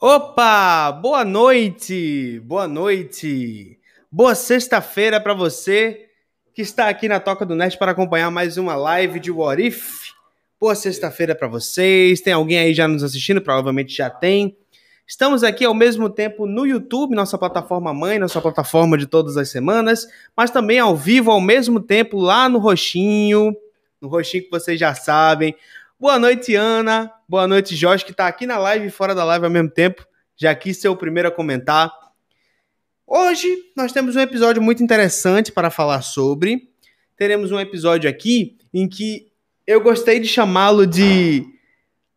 Opa! Boa noite! Boa noite! Boa sexta-feira para você que está aqui na Toca do Nerd para acompanhar mais uma live de What If. Boa sexta-feira para vocês. Tem alguém aí já nos assistindo? Provavelmente já tem. Estamos aqui ao mesmo tempo no YouTube, nossa plataforma mãe, nossa plataforma de todas as semanas, mas também ao vivo ao mesmo tempo lá no Roxinho, no Roxinho que vocês já sabem. Boa noite, Ana. Boa noite, Jorge, que está aqui na live e fora da live ao mesmo tempo. Já quis ser o primeiro a comentar. Hoje nós temos um episódio muito interessante para falar sobre. Teremos um episódio aqui em que eu gostei de chamá-lo de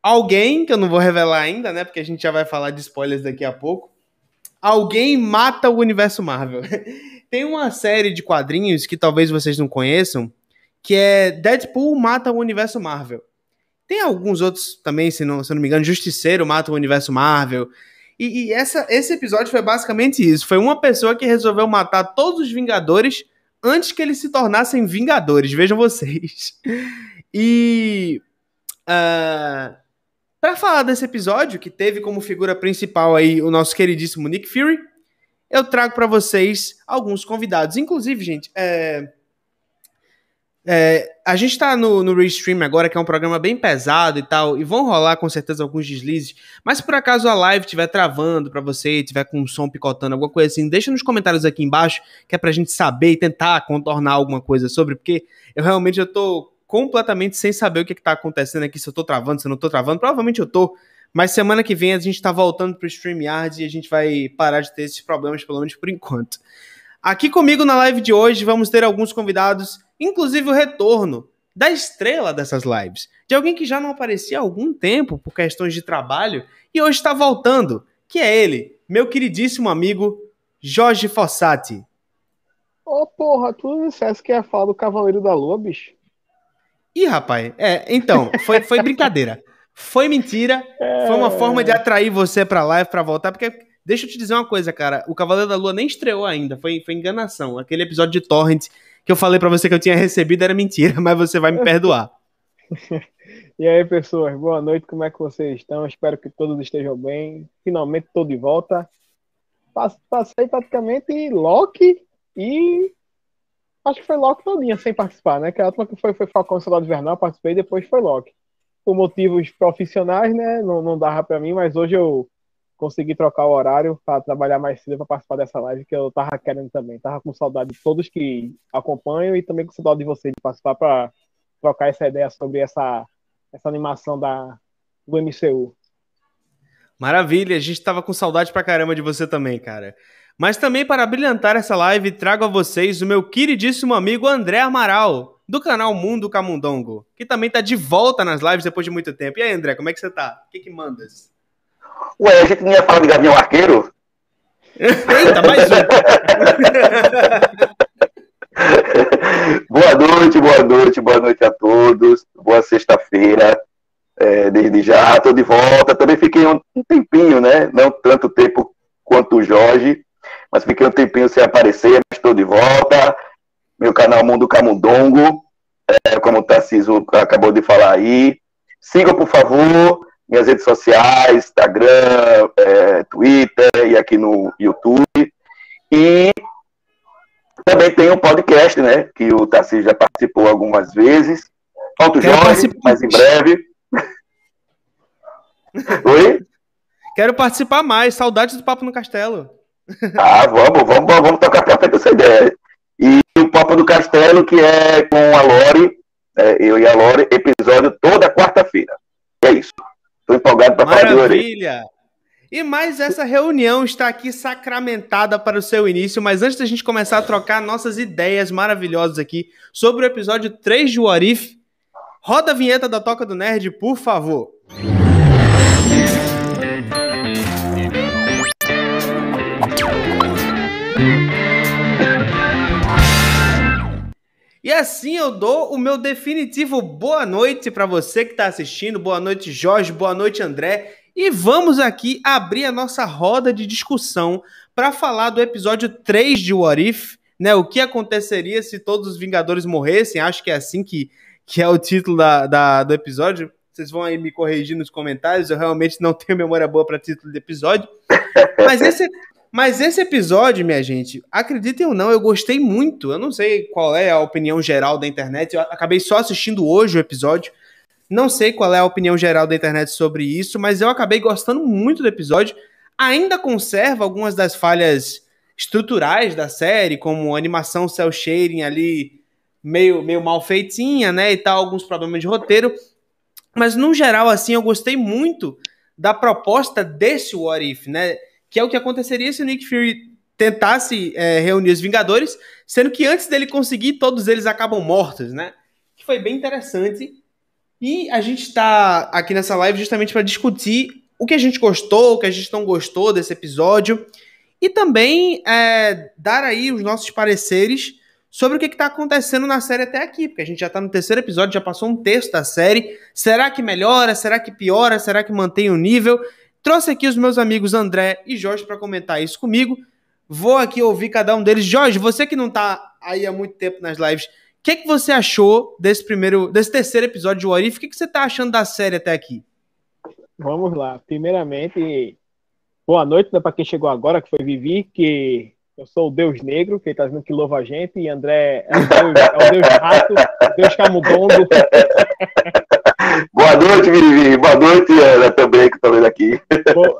alguém, que eu não vou revelar ainda, né? Porque a gente já vai falar de spoilers daqui a pouco. Alguém mata o universo Marvel. Tem uma série de quadrinhos que talvez vocês não conheçam, que é Deadpool mata o universo Marvel. Tem alguns outros também, se não, se não me engano, Justiceiro mata o universo Marvel. E, e essa, esse episódio foi basicamente isso. Foi uma pessoa que resolveu matar todos os Vingadores antes que eles se tornassem Vingadores. Vejam vocês. E. Uh, para falar desse episódio, que teve como figura principal aí o nosso queridíssimo Nick Fury, eu trago para vocês alguns convidados. Inclusive, gente, é, é, a gente tá no, no Restream agora, que é um programa bem pesado e tal, e vão rolar com certeza alguns deslizes. Mas se por acaso a live estiver travando para você, tiver com o som picotando, alguma coisa assim, deixa nos comentários aqui embaixo, que é pra gente saber e tentar contornar alguma coisa sobre, porque eu realmente eu tô completamente sem saber o que, que tá acontecendo aqui, se eu tô travando, se eu não tô travando. Provavelmente eu tô. Mas semana que vem a gente tá voltando pro StreamYard e a gente vai parar de ter esses problemas, pelo menos por enquanto. Aqui comigo na live de hoje vamos ter alguns convidados inclusive o retorno da estrela dessas lives, de alguém que já não aparecia há algum tempo por questões de trabalho e hoje está voltando, que é ele, meu queridíssimo amigo Jorge Fossati. Ô oh, porra, tu dissesse que ia falar do Cavaleiro da Lua, bicho. Ih, rapaz, é, então, foi, foi brincadeira. Foi mentira, é... foi uma forma de atrair você pra live, pra voltar, porque deixa eu te dizer uma coisa, cara, o Cavaleiro da Lua nem estreou ainda, foi, foi enganação. Aquele episódio de Torrent que eu falei para você que eu tinha recebido era mentira, mas você vai me perdoar. e aí, pessoas, boa noite, como é que vocês estão? Espero que todos estejam bem. Finalmente estou de volta. Passei praticamente Loki e. Acho que foi Loki todinha sem participar, né? Que a última que foi, foi Falcão Soldado Invernal, participei, depois foi Loki. Por motivos profissionais, né? Não, não dava para mim, mas hoje eu consegui trocar o horário para trabalhar mais cedo para participar dessa live que eu tava querendo também. Tava com saudade de todos que acompanham e também com saudade de você de participar para trocar essa ideia sobre essa, essa animação da, do MCU. Maravilha, a gente estava com saudade pra caramba de você também, cara. Mas também para brilhantar essa live, trago a vocês o meu queridíssimo amigo André Amaral, do canal Mundo Camundongo, que também tá de volta nas lives depois de muito tempo. E aí, André, como é que você tá? O que, que mandas? Ué, a gente não ia falar de Gavião Arqueiro? Eita, mais um. boa noite, boa noite, boa noite a todos. Boa sexta-feira. É, desde já, estou de volta. Também fiquei um, um, tempinho, né? Não tanto tempo quanto o Jorge, mas fiquei um tempinho sem aparecer, mas estou de volta. Meu canal Mundo Camundongo, é, como o Tarcísio acabou de falar aí. Siga, por favor minhas redes sociais, Instagram, é, Twitter e aqui no YouTube. E também tem um podcast, né? Que o Tarcísio já participou algumas vezes. Falta o Jorge, mas em breve. Oi? Quero participar mais. Saudades do Papo no Castelo. Ah, vamos, vamos, vamos tocar pra frente essa ideia. E o Papo do Castelo, que é com a Lore, é, eu e a Lore, episódio toda quarta-feira. É isso. Estou empolgado para falar de Maravilha! E mais essa reunião está aqui sacramentada para o seu início, mas antes da gente começar a trocar nossas ideias maravilhosas aqui sobre o episódio 3 de Warif, roda a vinheta da Toca do Nerd, por favor. E assim eu dou o meu definitivo boa noite para você que está assistindo. Boa noite, Jorge. Boa noite, André. E vamos aqui abrir a nossa roda de discussão para falar do episódio 3 de What If, né? O que aconteceria se todos os Vingadores morressem? Acho que é assim que, que é o título da, da, do episódio. vocês vão aí me corrigir nos comentários. Eu realmente não tenho memória boa para título de episódio. Mas esse, mas esse episódio, minha gente, acreditem ou não, eu gostei muito. Eu não sei qual é a opinião geral da internet. Eu acabei só assistindo hoje o episódio. Não sei qual é a opinião geral da internet sobre isso, mas eu acabei gostando muito do episódio. Ainda conserva algumas das falhas estruturais da série, como animação cel shading ali meio, meio mal feitinha, né, e tal, alguns problemas de roteiro. Mas no geral assim, eu gostei muito da proposta desse What If, né? Que é o que aconteceria se o Nick Fury tentasse é, reunir os Vingadores, sendo que antes dele conseguir, todos eles acabam mortos, né? Que foi bem interessante. E a gente está aqui nessa live justamente para discutir o que a gente gostou, o que a gente não gostou desse episódio, e também é, dar aí os nossos pareceres sobre o que está acontecendo na série até aqui, porque a gente já está no terceiro episódio, já passou um terço da série. Será que melhora? Será que piora? Será que mantém o nível? Trouxe aqui os meus amigos André e Jorge para comentar isso comigo. Vou aqui ouvir cada um deles. Jorge, você que não está aí há muito tempo nas lives, o que, que você achou desse primeiro, desse terceiro episódio de Warif? O que, que você está achando da série até aqui? Vamos lá. Primeiramente, boa noite né, para quem chegou agora, que foi Vivi, que eu sou o Deus Negro, que está dizendo que louva a gente, e André é o Deus, é o Deus Rato, o Deus Camudondo. Boa noite, Vivi. Boa noite, Ana, também, que está vendo aqui.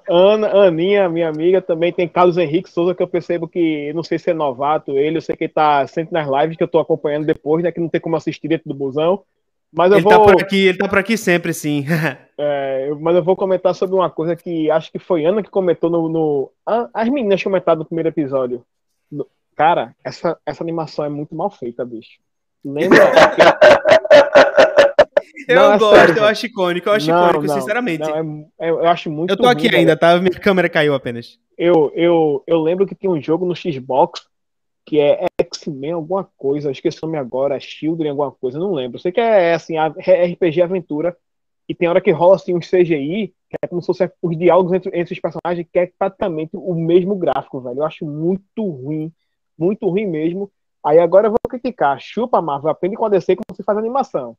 Ana, Aninha, minha amiga, também tem Carlos Henrique Souza, que eu percebo que, não sei se é novato ele, eu sei que ele tá sempre nas lives que eu estou acompanhando depois, né, que não tem como assistir dentro do busão. Mas eu ele vou... tá por aqui, ele tá por aqui sempre, sim. é, mas eu vou comentar sobre uma coisa que acho que foi Ana que comentou no. no... as meninas comentaram no primeiro episódio. Cara, essa, essa animação é muito mal feita, bicho. Lembra? Eu não, é gosto, eu acho icônico, eu acho não, icônico, não, sinceramente. É, é, eu acho muito Eu tô aqui ruim, ainda, tá? Minha câmera caiu apenas. Eu, eu, eu lembro que tem um jogo no Xbox que é X-Men alguma coisa, esqueci o nome agora, Children alguma coisa, não lembro. Sei que é assim, RPG aventura, e tem hora que rola assim um CGI, que é como se fosse os diálogos entre, entre os personagens, que é praticamente o mesmo gráfico, velho. Eu acho muito ruim, muito ruim mesmo. Aí agora eu vou criticar, chupa Marvel, aprende com a DC como se faz animação.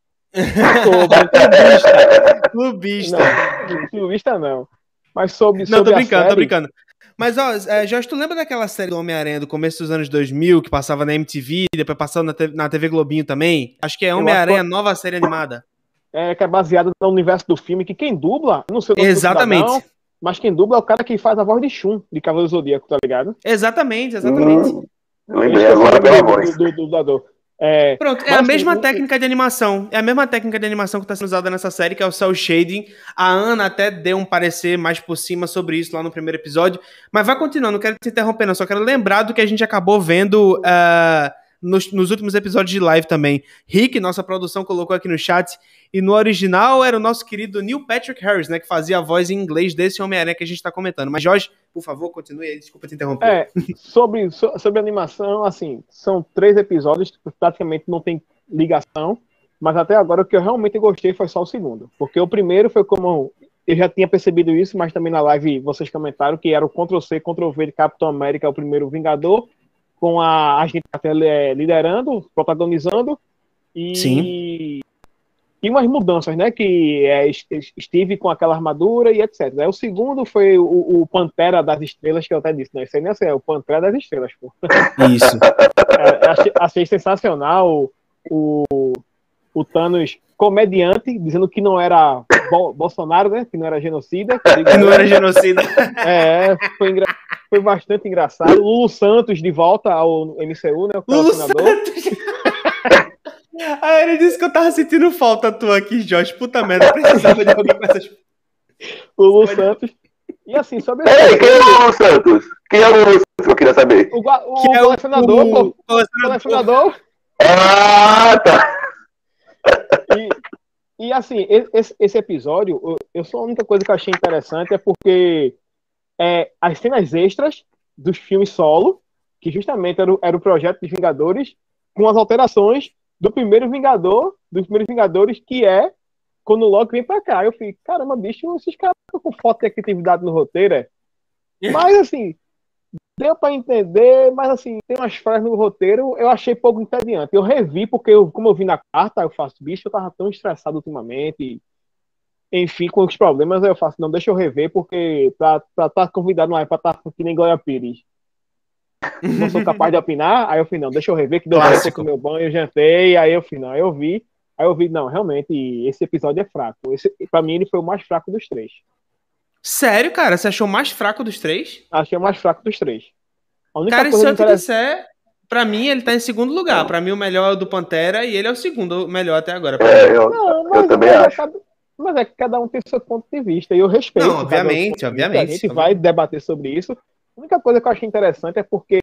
Clubista. Clubista. Não, clubista não. Mas sobre, Não, sobre tô brincando, série... tô brincando. Mas, ó, é, Jorge, tu lembra daquela série do Homem-Aranha do começo dos anos 2000, que passava na MTV, depois passava na, TV, na TV Globinho também? Acho que é Homem-Aranha, nova série animada. É, que é baseada no universo do filme, que quem dubla, não sei o nome exatamente. Cidadão, mas quem dubla é o cara que faz a voz de Shun, de Cavaleiro Zodíaco, tá ligado? Exatamente, exatamente. Hum, lembrei agora pela voz. Do, do, do dublador. É, Pronto, é a mesma técnica de animação. É a mesma técnica de animação que está sendo usada nessa série, que é o cel shading. A Ana até deu um parecer mais por cima sobre isso lá no primeiro episódio. Mas vai continuando, não quero te interromper, não. Só quero lembrar do que a gente acabou vendo uh, nos, nos, últimos episódios de live também. Rick, nossa produção, colocou aqui no chat. E no original era o nosso querido Neil Patrick Harris, né? Que fazia a voz em inglês desse Homem-Aranha que a gente está comentando. Mas, Jorge, por favor, continue aí. Desculpa te interromper. É, sobre, sobre animação, assim, são três episódios que praticamente não tem ligação. Mas até agora o que eu realmente gostei foi só o segundo. Porque o primeiro foi como. Eu já tinha percebido isso, mas também na live vocês comentaram que era o Ctrl-C, Ctrl-V de Capitão América, o primeiro Vingador, com a, a gente é, liderando, protagonizando. E, Sim e umas mudanças, né? Que é Steve com aquela armadura e etc. Né? O segundo foi o, o, Pantera das Estrelas, que eu até disse, né? Isso aí nem é, é o Pantera das Estrelas, pô. Isso. É, achei, achei, sensacional o, o Thanos comediante, dizendo que não era Bo Bolsonaro, né? Que não era genocida. Que, que não era genocida. É, foi, engra... foi bastante engraçado. Lulu Santos de volta ao MCU, né? O Lulu Santos. Aí ele disse que eu tava sentindo falta tua aqui, Jorge. Puta merda, precisava de alguém com essas. O Lu Santos. E assim, sobre. Ei, quem é o Lulu Santos? Quem é o Lulu Santos? Eu queria saber. O, o, que é o colecionador, o, pô. O colecionador. Ah, tá. E, e assim, esse, esse episódio, eu, eu só a única coisa que eu achei interessante é porque é, as cenas extras dos filmes solo, que justamente era, era o projeto dos Vingadores, com as alterações do primeiro Vingador, dos primeiros Vingadores, que é quando o Loki vem pra cá. Eu fiquei, caramba, bicho, esses caras estão com foto de criatividade no roteiro, é? Mas assim, deu para entender, mas assim, tem umas frases no roteiro, eu achei pouco entediante. Eu revi, porque eu, como eu vi na carta, eu faço, bicho, eu tava tão estressado ultimamente. enfim, com os problemas, eu faço, não, deixa eu rever, porque pra estar tá convidado não é pra estar tá que nem Glória Pires. Não sou capaz de opinar, aí eu falei, não, deixa eu rever, que deu certo com meu banho, eu jantei, aí eu falei, não, aí eu vi, aí eu vi, não, realmente, esse episódio é fraco. Esse, pra mim, ele foi o mais fraco dos três. Sério, cara? Você achou mais fraco dos três? Achei o mais fraco dos três. cara, se eu te disser, pra mim, ele tá em segundo lugar. Pra mim, o melhor é o do Pantera e ele é o segundo melhor até agora. É, eu, não, eu também acho. Mas é que cada um tem seu ponto de vista. E eu respeito. Não, obviamente, obviamente. A gente vai debater sobre isso. A única coisa que eu achei interessante é porque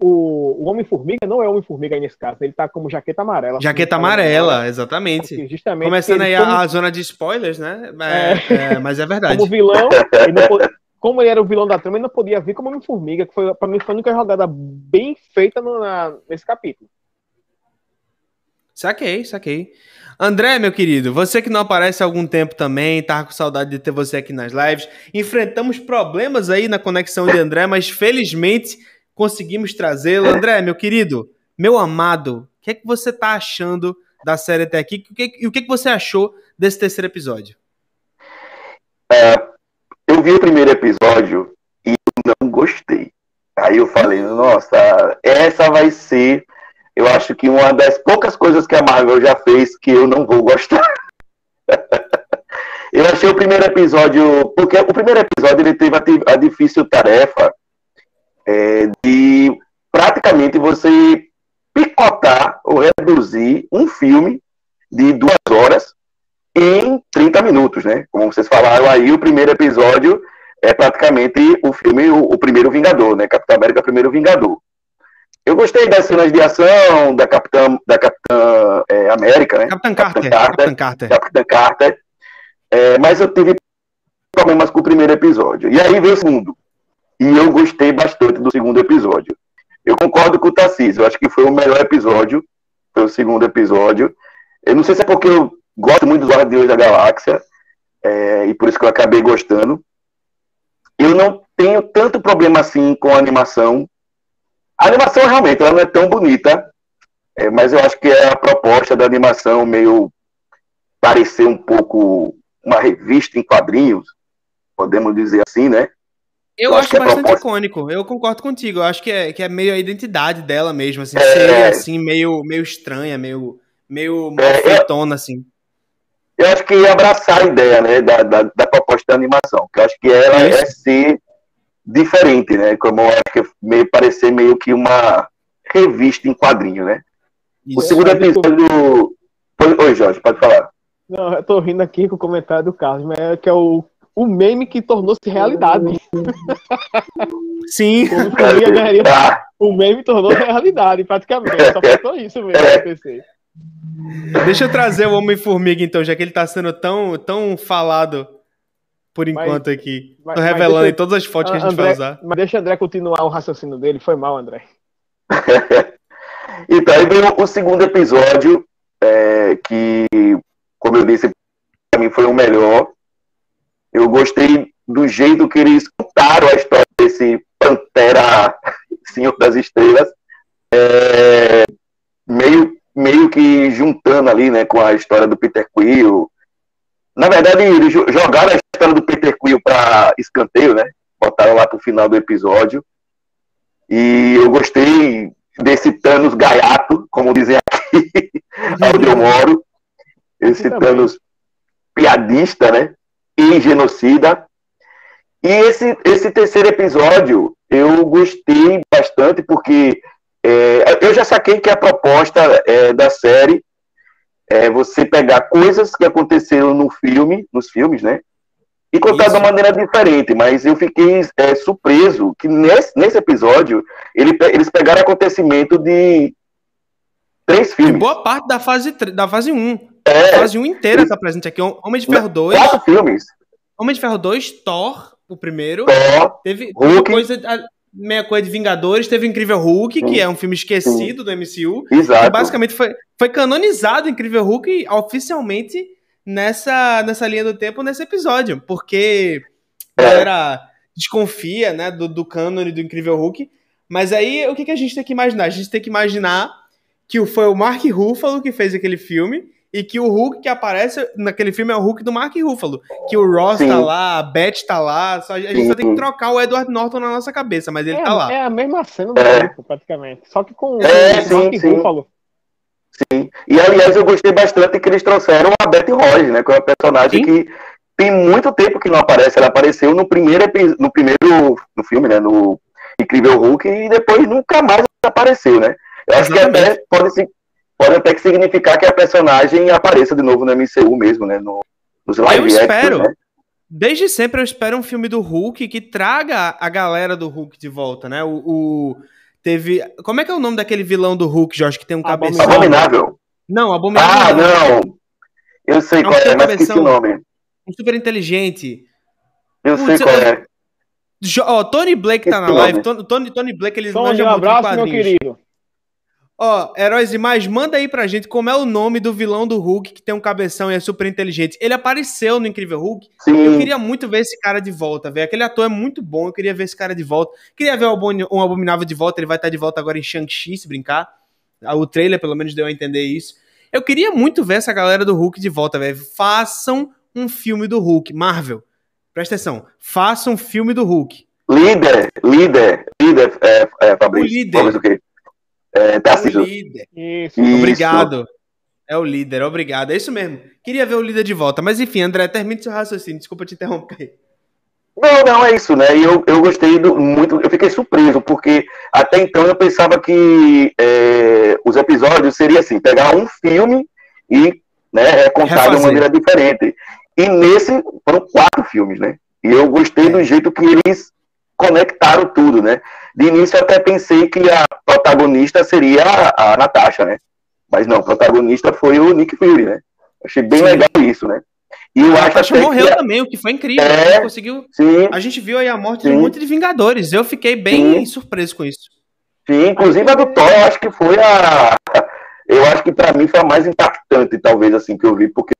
o, o Homem-Formiga não é Homem-Formiga nesse caso, ele tá como jaqueta amarela. Jaqueta amarela, exatamente. Justamente Começando aí como... a, zona de spoilers, né? É, é. É, mas é verdade. Como vilão, ele como ele era o vilão da trama, ele não podia vir como Homem-Formiga, que foi, pra mim foi a única jogada bem feita no, na, nesse capítulo. Saquei, saquei. André, meu querido, você que não aparece há algum tempo também, tava com saudade de ter você aqui nas lives. Enfrentamos problemas aí na conexão de André, mas felizmente conseguimos trazê-lo. André, meu querido, meu amado, o que é que você tá achando da série até aqui? E o que, que você achou desse terceiro episódio? É, eu vi o primeiro episódio e não gostei. Aí eu falei, nossa, essa vai ser eu acho que uma das poucas coisas que a Marvel já fez que eu não vou gostar. eu achei o primeiro episódio, porque o primeiro episódio ele teve a, difícil tarefa é, de praticamente você picotar ou reduzir um filme de duas horas em 30 minutos, né? Como vocês falaram aí, o primeiro episódio é praticamente o filme, o, o primeiro Vingador, né? Capitão América, primeiro Vingador. Eu gostei das cenas de ação da Capitã, da Capitã é, América, né? Capitã Carter. Capitã Carter. Capitã Carter. É, mas eu tive problemas com o primeiro episódio. E aí veio o segundo. E eu gostei bastante do segundo episódio. Eu concordo com o Tarcísio. Eu acho que foi o melhor episódio. Foi o segundo episódio. Eu não sei se é porque eu gosto muito dos Guardiões da Galáxia. É, e por isso que eu acabei gostando. Eu não tenho tanto problema assim com a animação a animação realmente ela não é tão bonita, é, mas eu acho que é a proposta da animação meio parecer um pouco uma revista em quadrinhos, podemos dizer assim, né? Eu, eu acho, acho é bastante proposta... icônico, eu concordo contigo. Eu acho que é, que é meio a identidade dela mesmo, assim, é... ser assim, meio, meio estranha, meio, meio é, eu... assim. Eu acho que ia abraçar a ideia, né, da, da, da proposta da animação, que eu acho que ela é ser diferente, né? Como eu acho que meio parecer meio que uma revista em quadrinho, né? Isso. O segundo episódio. Oi, Jorge, pode falar. Não, eu tô rindo aqui com o comentário do Carlos, mas é que é o, o meme que tornou-se realidade. Sim. ganharia, ah. O meme tornou-se realidade, praticamente. Só faltou isso mesmo acontecer. Deixa eu trazer o Homem-Formiga, então, já que ele tá sendo tão, tão falado por enquanto mas, aqui. Mas, Tô revelando deixa, em todas as fotos que a gente André, vai usar. Mas deixa o André continuar o raciocínio dele. Foi mal, André. então, aí vem o, segundo episódio, é, que, como eu disse, para mim foi o melhor. Eu gostei do jeito que eles contaram a história desse Pantera Senhor das Estrelas. É, meio, meio que juntando ali, né, com a história do Peter Quill. Na verdade, eles jogaram a história do Peter Quill para escanteio, né? Botaram lá pro final do episódio. E eu gostei desse Thanos gaiato, como dizem aqui, onde eu moro. Esse Thanos piadista, né? E genocida. E esse, esse terceiro episódio eu gostei bastante, porque é, eu já saquei que a proposta é, da série é você pegar coisas que aconteceram no filme, nos filmes, né? E contar Isso. de uma maneira diferente, mas eu fiquei é, surpreso que nesse, nesse episódio ele, eles pegaram acontecimento de três filmes. De boa parte da fase, da fase 1. É, a fase 1 inteira está presente aqui. Homem de Ferro 2. Quatro filmes. Homem de Ferro 2, Thor, o primeiro. Thor, teve, teve coisa, meia coisa de Vingadores, teve Incrível Hulk, que é um filme esquecido do MCU. Exato. Basicamente foi, foi canonizado Incrível Hulk oficialmente nessa, nessa linha do tempo nesse episódio, porque a galera desconfia, né, do, do cânone do Incrível Hulk, mas aí o que, que a gente tem que imaginar? A gente tem que imaginar que foi o Mark Ruffalo que fez aquele filme e que o Hulk que aparece naquele filme é o Hulk do Mark Ruffalo. Que o Ross Sim. tá lá, a Beth tá lá, só, a gente só tem que trocar o Edward Norton na nossa cabeça, mas ele é, tá lá. é a mesma cena do É. grupo, praticamente. Só que com É, o sim, Mark sim. Ruffalo. Sim. E aliás, eu gostei bastante que eles trouxeram a Betty Ross, né? Que é uma personagem Sim. que tem muito tempo que não aparece. Ela apareceu no primeiro no primeiro no filme, né? No Incrível Hulk, e depois nunca mais apareceu, né? Eu acho que Exatamente. até pode, pode até que significar que a personagem apareça de novo no MCU mesmo, né? No, nos live Eu espero. né? Desde sempre eu espero um filme do Hulk que traga a galera do Hulk de volta, né? O, o- teve, como é que é o nome daquele vilão do Hulk, Jorge, que tem um cabeção? Abominável. Não, abominável. Ah, não. Eu sei Não qual tem é, mas esqueci o nome. Um super inteligente. Eu Putz, sei qual é. Ó, Tony Blake tá na live. Tony, Tony, Tony Blake, ele Só manja um abraço, meu querido. Ó, Heróis e Mais, manda aí pra gente como é o nome do vilão do Hulk que tem um cabeção e é super inteligente. Ele apareceu no Incrível Hulk. Eu Sim, queria muito ver esse cara de volta, velho. Aquele ator é muito bom, eu queria ver esse cara de volta. Queria ver um Abominável de volta, ele vai estar de volta agora em Shang-Chi, se brincar. Ah, O trailer, pelo menos, deu a entender isso. Eu queria muito ver essa galera do Hulk de volta, velho. Façam um filme do Hulk. Marvel, presta atenção. Façam um filme do Hulk. líder, líder, líder, é, é, Fabrício. O líder. Fabrício o quê? É, O Tarcísio. líder. Isso. Isso. Obrigado. É o líder, obrigado. É isso mesmo. Queria ver o líder de volta. Mas enfim, André, termine seu raciocínio. Desculpa te interromper. Não, não, é isso, né? E eu, eu gostei do, muito, eu fiquei surpreso, porque até então eu pensava que é, os episódios seriam assim, pegar um filme e né, é, contar de Refazer. uma maneira diferente. E nesse foram quatro filmes, né? E eu gostei do jeito que eles conectaram tudo, né? De início eu até pensei que a protagonista seria a, a Natasha, né? Mas não, o protagonista foi o Nick Fury, né? Achei bem Sim. legal isso, né? E eu A Natasha morreu também, o que foi incrível. É. A gente conseguiu. sim, A gente viu aí a morte de Sim. um monte de Vingadores. Eu fiquei bem surpreso com isso. Sim, inclusive a do Thor, eu acho que foi a. Eu acho que pra mim foi a mais impactante, talvez, assim, que eu vi, porque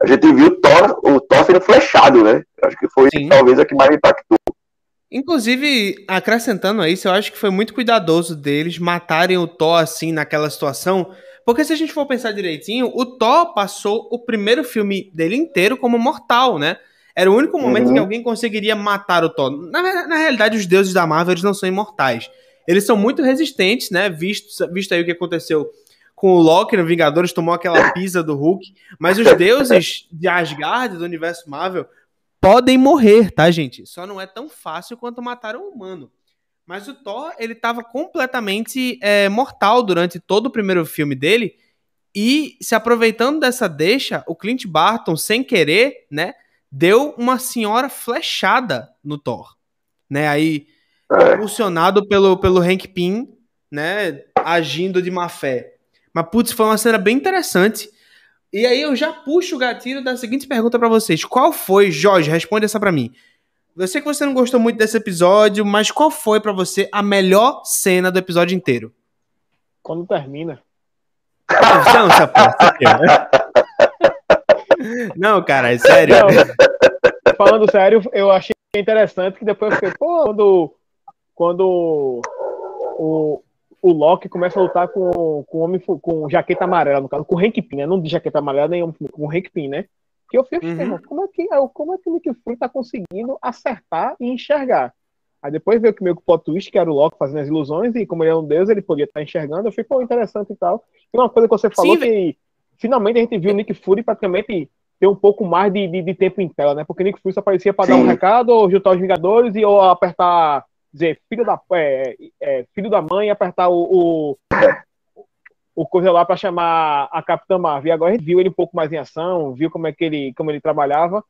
a gente viu o Thor, o Thor sendo flechado, né? Eu acho que foi talvez a que mais impactou. Inclusive, acrescentando a isso, eu acho que foi muito cuidadoso deles matarem o Thor assim naquela situação. Porque se a gente for pensar direitinho, o Thor passou o primeiro filme dele inteiro como mortal, né? Era o único momento Uhum. que alguém conseguiria matar o Thor. Na, na realidade, os deuses da Marvel eles não são imortais. Eles são muito resistentes, né? Visto, visto aí o que aconteceu com o Loki no Vingadores, tomou aquela pisa do Hulk. Mas os deuses de Asgard, do universo Marvel, podem morrer, tá, gente? Só não é tão fácil quanto matar um humano. Mas o Thor, ele tava completamente é, mortal durante todo o primeiro filme dele. E se aproveitando dessa deixa, o Clint Barton, sem querer, né, deu uma senhora flechada no Thor. Né, aí, impulsionado pelo, pelo Hank Pym, né, agindo de má fé. Mas, putz, foi uma cena bem interessante. E aí eu já puxo o gatilho da seguinte pergunta pra vocês. Qual foi, Jorge, responde essa pra mim. Eu sei que você não gostou muito desse episódio, mas qual foi pra você a melhor cena do episódio inteiro? Quando termina. Não, essa parte, Não, cara, é sério. Não, falando sério, eu achei interessante que depois eu fiquei, pô, quando, quando o, o Loki começa a lutar com, com homem com jaqueta amarela, no caso, com o Hank Pym, né? Não de jaqueta amarela, nem homem, com o Hank Pym, né? Que eu fiquei, Uhum. como é que como é que o Nick Fury tá conseguindo acertar e enxergar? Aí depois veio que meio que o plot twist, que era o Loki fazendo as ilusões, e como ele é um deus, ele podia estar enxergando. Eu fiquei, pô, interessante e tal. E uma coisa que você falou Sim, que finalmente a gente viu o Nick Fury praticamente ter um pouco mais de, de, de tempo em tela, né? Porque o Nick Fury só aparecia para dar um recado, ou juntar os Vingadores, e ou apertar, dizer, filho da, é, é, filho da mãe, e apertar o, o, o coisa lá para chamar a Capitã Marvel. E agora a gente viu ele um pouco mais em ação, viu como é que ele, como ele trabalhava.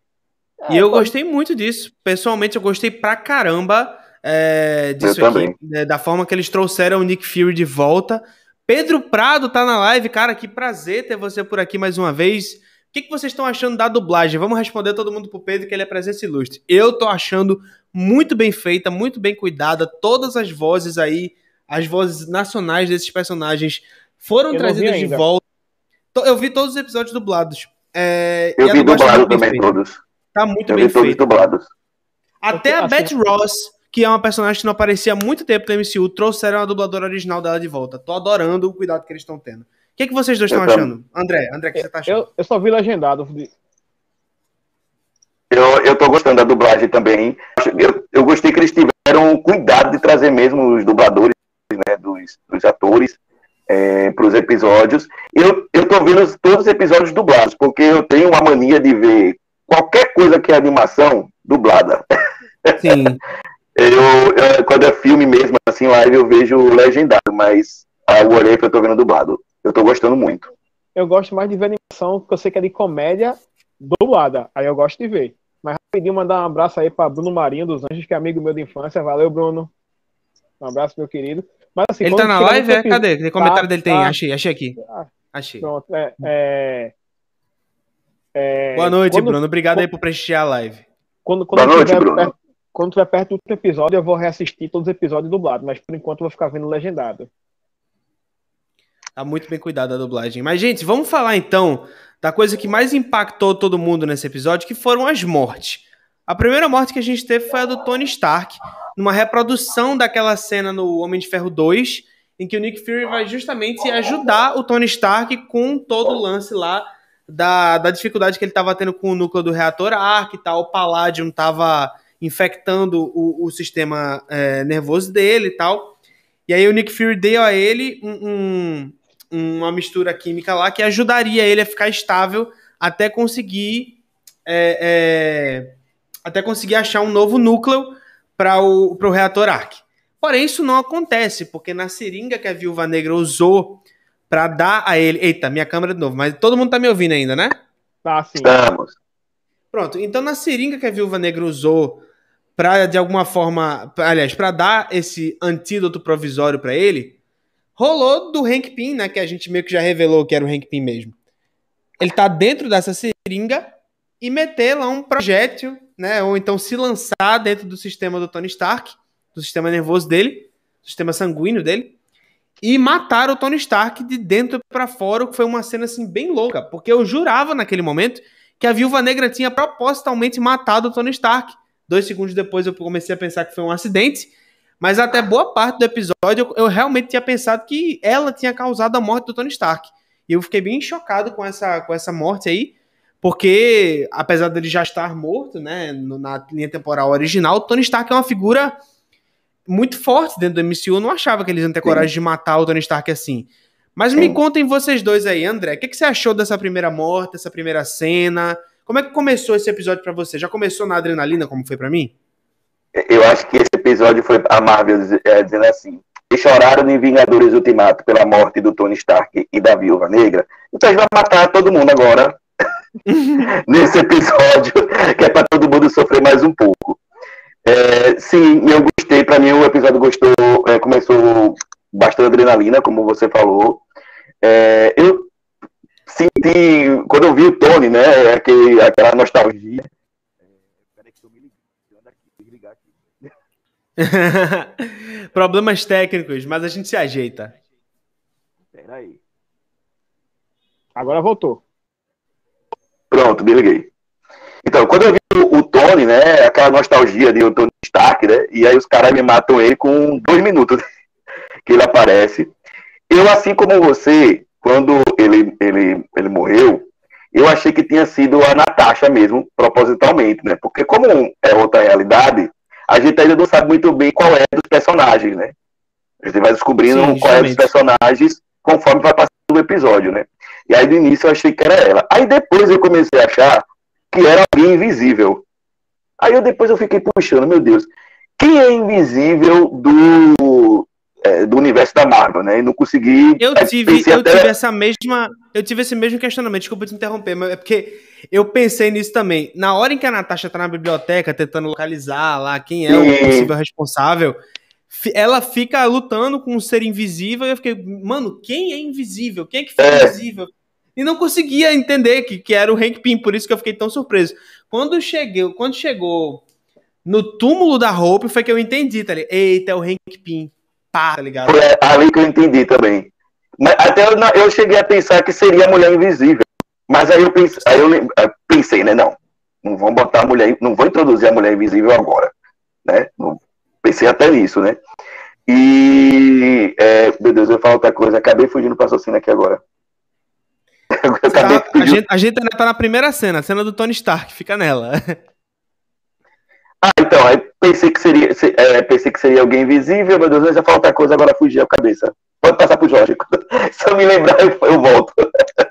E eu É, gostei muito disso. Pessoalmente, eu gostei pra caramba é, disso Eu aqui. né, da forma que eles trouxeram o Nick Fury de volta. Pedro Prado tá na live. Cara, que prazer ter você por aqui mais uma vez. O que, que vocês estão achando da dublagem? Vamos responder todo mundo pro Pedro, que ele é presença ilustre. Eu tô achando muito bem feita, muito bem cuidada. Todas as vozes aí, as vozes nacionais desses personagens foram Eu trazidas de volta. Eu vi todos os episódios dublados. É, Eu vi tá dublado muito bem também feita. todos. Tá muito Eu bem vi todos feito. dublados. Até a Assim- Beth Ross, que é uma personagem que não aparecia há muito tempo no MCU, trouxeram a dubladora original dela de volta. Tô adorando o cuidado que eles estão tendo. O que, é que vocês dois estão achando? André, André, o que você tá achando? Eu, eu só vi legendado. Eu, eu tô gostando da dublagem também. Eu, eu gostei que eles tiveram cuidado de trazer mesmo os dubladores, né, dos, dos atores é, para os episódios. Eu, eu tô vendo todos os episódios dublados, porque eu tenho uma mania de ver qualquer coisa que é animação dublada. Sim. eu, eu, quando é filme mesmo, assim, live, eu vejo legendado, mas a Warif eu tô vendo dublado. Eu tô gostando muito. Eu gosto mais de ver animação, porque eu sei que é de comédia dublada. Aí eu gosto de ver. Mas rapidinho mandar um abraço aí para Bruno Marinho dos Anjos, que é amigo meu de infância. Valeu, Bruno. Um abraço, meu querido. Mas, assim, ele tá na live? É? Cadê? Que comentário tá, dele tem? Tá. Achei, achei aqui. Ah, achei. Pronto, é, é, é, Boa noite, quando, Bruno. Obrigado quando, aí por prestigiar a live. Quando, quando Boa noite, Bruno. Perto, quando tiver perto do último episódio, eu vou reassistir todos os episódios dublados, mas por enquanto eu vou ficar vendo legendado. Tá muito bem cuidado a dublagem. Mas, gente, vamos falar então da coisa que mais impactou todo mundo nesse episódio, que foram as mortes. A primeira morte que a gente teve foi a do Tony Stark, numa reprodução daquela cena no Homem de Ferro 2, em que o Nick Fury vai justamente ajudar o Tony Stark com todo o lance lá da, da dificuldade que ele estava tendo com o núcleo do reator Arc e tal. O Palladium estava infectando o, o sistema é, nervoso dele e tal. E aí o Nick Fury deu a ele um, um, uma mistura química lá que ajudaria ele a ficar estável até conseguir é, é, até conseguir achar um novo núcleo para o, o reator Arc. Porém, isso não acontece, porque na seringa que a Viúva Negra usou para dar a ele. Eita, minha câmera de novo, mas todo mundo tá me ouvindo ainda, né? Tá, sim. Estamos. Pronto, então na seringa que a Viúva Negra usou para de alguma forma, aliás, para dar esse antídoto provisório para ele, rolou do Hank Pym, né, que a gente meio que já revelou que era o Hank Pym mesmo. Ele tá dentro dessa seringa e meter lá um projétil, né? Ou então se lançar dentro do sistema do Tony Stark, do sistema nervoso dele, do sistema sanguíneo dele, e matar o Tony Stark de dentro para fora, o que foi uma cena assim bem louca, porque eu jurava naquele momento que a Viúva Negra tinha propositalmente matado o Tony Stark. Dois segundos depois eu comecei a pensar que foi um acidente, mas até boa parte do episódio eu, eu realmente tinha pensado que ela tinha causado a morte do Tony Stark. E eu fiquei bem chocado com essa, com essa morte aí. Porque, apesar dele já estar morto, né, na linha temporal original, Tony Stark é uma figura muito forte dentro do MCU. Eu não achava que eles iam ter coragem Sim. de matar o Tony Stark assim. Mas Sim. me contem vocês dois aí, André. O que, que você achou dessa primeira morte, dessa primeira cena? Como é que começou esse episódio para você? Já começou na adrenalina, como foi para mim? Eu acho que esse episódio foi a Marvel é, dizendo assim: e choraram em Vingadores Ultimato pela morte do Tony Stark e da Viúva Negra. Então a gente vai matar todo mundo agora nesse episódio, que é para todo mundo sofrer mais um pouco. É, sim, eu gostei. Para mim, o episódio gostou, é, começou bastante adrenalina, como você falou. É, eu senti, quando eu vi o Tony, né, aquele, aquela nostalgia. Peraí que eu me ligar aqui. Problemas técnicos, mas a gente se ajeita. Peraí. Agora voltou. Pronto, me liguei. Então, quando eu vi o, o Tony, né, aquela nostalgia de o Tony Stark, né, e aí os caras me matam ele com dois minutos que ele aparece. Eu, assim como você, quando ele, ele, ele morreu, eu achei que tinha sido a Natasha mesmo, propositalmente, né, porque como é outra realidade, a gente ainda não sabe muito bem qual é dos personagens, né. A gente vai descobrindo Sim, qual é dos personagens conforme vai passando o episódio, né. E aí, no início, eu achei que era ela. Aí, depois, eu comecei a achar que era alguém invisível. Aí, eu, depois, eu fiquei puxando, meu Deus, quem é invisível do, do universo da Marvel, né? E não consegui. Eu tive, eu até... tive essa mesma. Eu tive esse mesmo questionamento, desculpa te interromper, mas é porque eu pensei nisso também. Na hora em que a Natasha tá na biblioteca tentando localizar lá quem é Sim. o possível responsável, ela fica lutando com um ser invisível e eu fiquei, mano, quem é invisível? Quem é que foi é. invisível? E não conseguia entender que, que era o Hank Pym, por isso que eu fiquei tão surpreso. Quando cheguei, quando chegou no túmulo da Hope, foi que eu entendi, tá ligado? Eita, é o Hank Pym. Pá, tá ligado? Foi ali que eu entendi também. Mas até eu, eu cheguei a pensar que seria a mulher invisível. Mas aí eu pensei, aí eu pensei, né? Não, não vão botar a mulher, não vou introduzir a mulher invisível agora, né? Pensei até nisso, né? E, é, meu Deus, eu falo outra coisa, acabei fugindo para raciocínio aqui agora. Tá, a, gente, a gente ainda tá na primeira cena, a cena do Tony Stark, fica nela. Ah, então, aí pensei que seria, é, pensei que seria alguém invisível, meu Deus, já falou outra coisa, agora fugiu a cabeça. Pode passar pro Jorge. Se eu me lembrar, eu volto.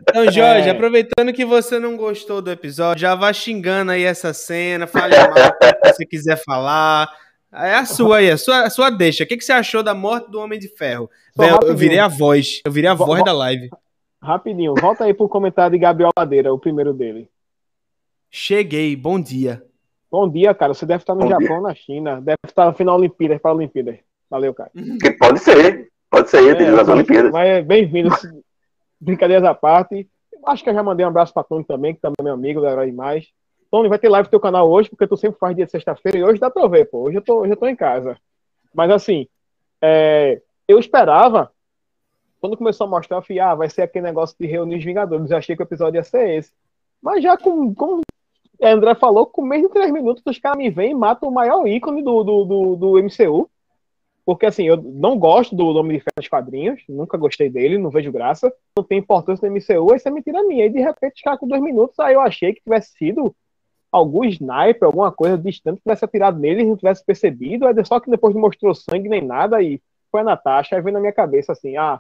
Então, Jorge, é. aproveitando que você não gostou do episódio, já vá xingando aí essa cena, fale mal se você quiser falar. É a sua aí, a sua, a sua deixa. O que, que você achou da morte do Homem de Ferro? Eu, eu, virei a voz. Eu virei a voz da live. Rapidinho, volta aí pro comentário de Gabriel Ladeira, o primeiro dele. Cheguei, bom dia. Bom dia, cara. Você deve estar no bom Japão, dia. na China. Deve estar no final Olimpíadas para Olimpíadas. Valeu, cara. Que pode ser. Pode ser, é, Olimpíadas. Mas bem-vindo. Brincadeiras à parte. Acho que eu já mandei um abraço para Tony também, que também é meu amigo, da Herói Mais. Tony, vai ter live no teu canal hoje, porque tu sempre faz dia de sexta-feira e hoje dá pra eu ver, pô. Hoje eu tô, hoje eu tô em casa. Mas assim, é, eu esperava, quando começou a mostrar, eu falei, ah, vai ser aquele negócio de reunir os Vingadores. Eu achei que o episódio ia ser esse. Mas já com, como André falou, com menos de três minutos os caras me vêm e matam o maior ícone do, do, do, do MCU. Porque assim, eu não gosto do Homem de Ferro nos quadrinhos, nunca gostei dele, não vejo graça, não tem importância no MCU, isso é mentira minha. E de repente, os caras com dois minutos, aí eu achei que tivesse sido algum sniper, alguma coisa distante, que tivesse atirado nele e não tivesse percebido, é só que depois não mostrou sangue nem nada, e foi a Natasha, aí veio na minha cabeça assim, ah,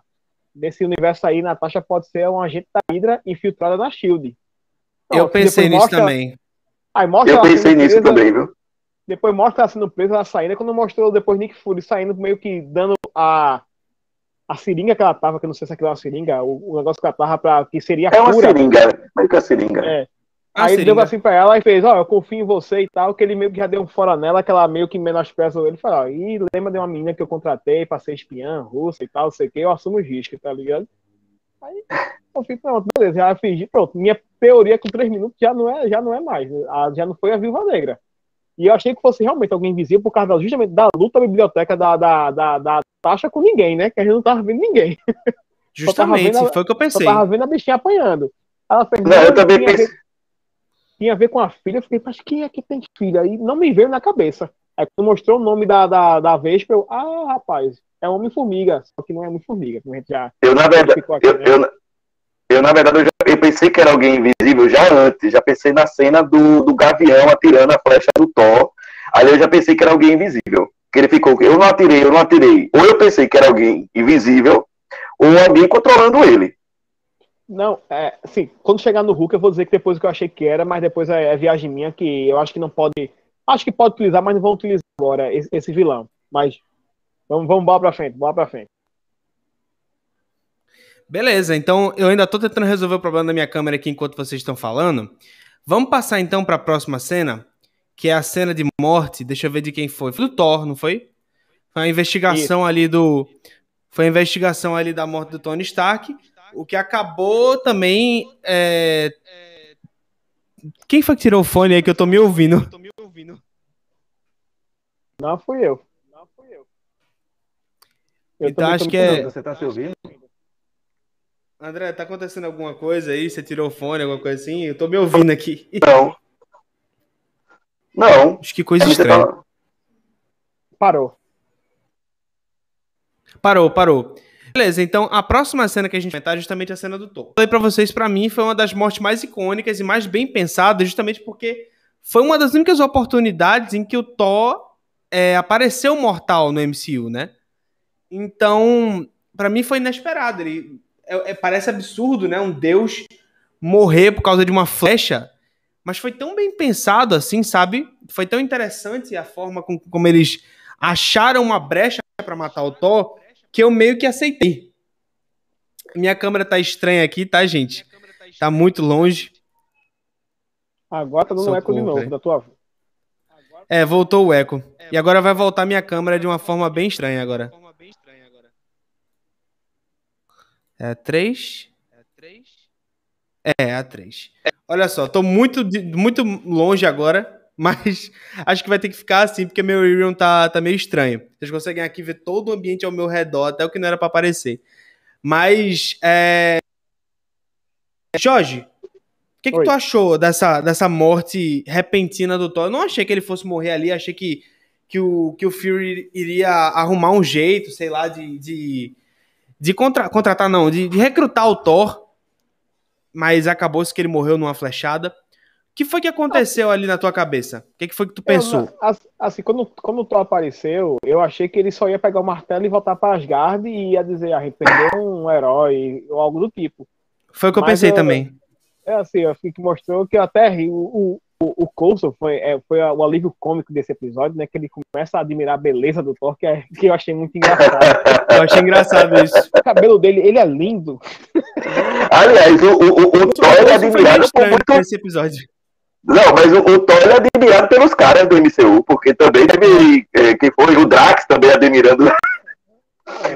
nesse universo aí, Natasha pode ser um agente da Hydra infiltrada na SHIELD. eu pensei nisso mostra... também. Aí mostra eu pensei nisso presa, também, viu? Depois mostra ela sendo presa na saída, quando mostrou depois Nick Fury saindo, meio que dando a a seringa que ela tava, que eu não sei se aquilo é uma seringa, o, o negócio que ela tava pra, que seria a é cura. É uma seringa, meio que a seringa. É. Ah, aí ele deu assim pra ela e fez, ó, oh, eu confio em você e tal, que ele meio que já deu um fora nela, que ela meio que menospreza ele. Falou, ó, e lembra de uma menina que eu contratei pra ser espiã russa e tal, não sei o que, eu assumo os riscos, tá ligado? Aí eu fiz, pronto, beleza, já fingi, pronto. Minha teoria com três minutos já não é, já não é mais, já não foi a Viúva Negra. E eu achei que fosse realmente alguém invisível por causa justamente da luta da biblioteca da, da, da, da taxa com ninguém, né? Que a gente não tava vendo ninguém. Justamente, a, foi o que eu pensei. Eu tava vendo a bichinha apanhando. Ela fez, não, eu também pensei tinha a ver com a filha. Eu fiquei, mas quem é que tem filha? E não me veio na cabeça. Aí quando mostrou o nome da, da, da Vespa, eu, ah, rapaz, é Homem-Formiga. Só que não é Homem-Formiga, como a gente já. Eu, na verdade, aqui, eu, né? eu, eu, na verdade, eu, já, eu, pensei que era alguém invisível já antes. Já pensei na cena do, do Gavião atirando a flecha do Thor. Aí eu já pensei que era alguém invisível. Que ele ficou, eu não atirei, eu não atirei. Ou eu pensei que era alguém invisível, ou alguém controlando ele. Não, é, assim, quando chegar no Hulk eu vou dizer que depois que eu achei que era, mas depois é, é viagem minha que eu acho que não pode. Acho que pode utilizar, mas não vão utilizar agora esse, esse vilão. Mas vamos, vamos bola pra frente, bola pra frente. Beleza, então eu ainda tô tentando resolver o problema da minha câmera aqui enquanto vocês estão falando. Vamos passar então para a próxima cena, que é a cena de morte. Deixa eu ver de quem foi. Foi do Thor, não foi? Foi a investigação Isso. ali do. Foi a investigação ali da morte do Tony Stark. O que acabou também. É... Quem foi que tirou o fone aí que eu tô me ouvindo? tô me ouvindo. Não fui eu. Não fui eu. eu então acho que é. Você tá se ouvindo? André, tá acontecendo alguma coisa aí? Você tirou o fone, alguma coisa assim? Eu tô me ouvindo aqui. Não. Não. Acho que coisa estranha. Tá... Parou. Parou, parou. Beleza, então a próxima cena que a gente vai comentar é justamente a cena do Thor. Falei pra vocês, para mim, foi uma das mortes mais icônicas e mais bem pensadas, justamente porque foi uma das únicas oportunidades em que o Thor é, apareceu mortal no MCU, né? Então, para mim foi inesperado. Ele é, é, parece absurdo, né? Um deus morrer por causa de uma flecha, mas foi tão bem pensado assim, sabe? Foi tão interessante a forma com, como eles acharam uma brecha para matar o Thor que eu meio que aceitei. Minha câmera tá estranha aqui, tá, gente? Tá muito longe. Agora tá dando Socorro, eco de novo da tua. É, voltou o eco. E agora vai voltar minha câmera de uma forma bem estranha agora. É a 3. É, a 3. Olha só, tô muito, muito longe agora. Mas acho que vai ter que ficar assim, porque meu Irion tá, tá meio estranho. Vocês conseguem aqui ver todo o ambiente ao meu redor, até o que não era para aparecer. Mas, é... Jorge, o que, que tu achou dessa, dessa morte repentina do Thor? Eu não achei que ele fosse morrer ali, achei que, que, o, que o Fury iria arrumar um jeito, sei lá, de, de, de contra, contratar, não, de, de recrutar o Thor mas acabou-se que ele morreu numa flechada. O que foi que aconteceu ali na tua cabeça? O que, que foi que tu pensou? Eu, assim, quando, quando o Thor apareceu, eu achei que ele só ia pegar o martelo e voltar para Asgard e ia dizer, ah, perdeu um herói ou algo do tipo. Foi o que eu Mas pensei eu, também. É assim, eu que mostrou que eu até ri. O, o, o Coulson foi, é, foi o alívio cômico desse episódio, né? Que ele começa a admirar a beleza do Thor, que, é, que eu achei muito engraçado. eu achei engraçado isso. O cabelo dele, ele é lindo. Aliás, o, o, o, o Thor é admirado por muito... esse episódio. Não, mas o, o Thor é admirado pelos caras do MCU, porque também teve. É, quem foi? O Drax também admirando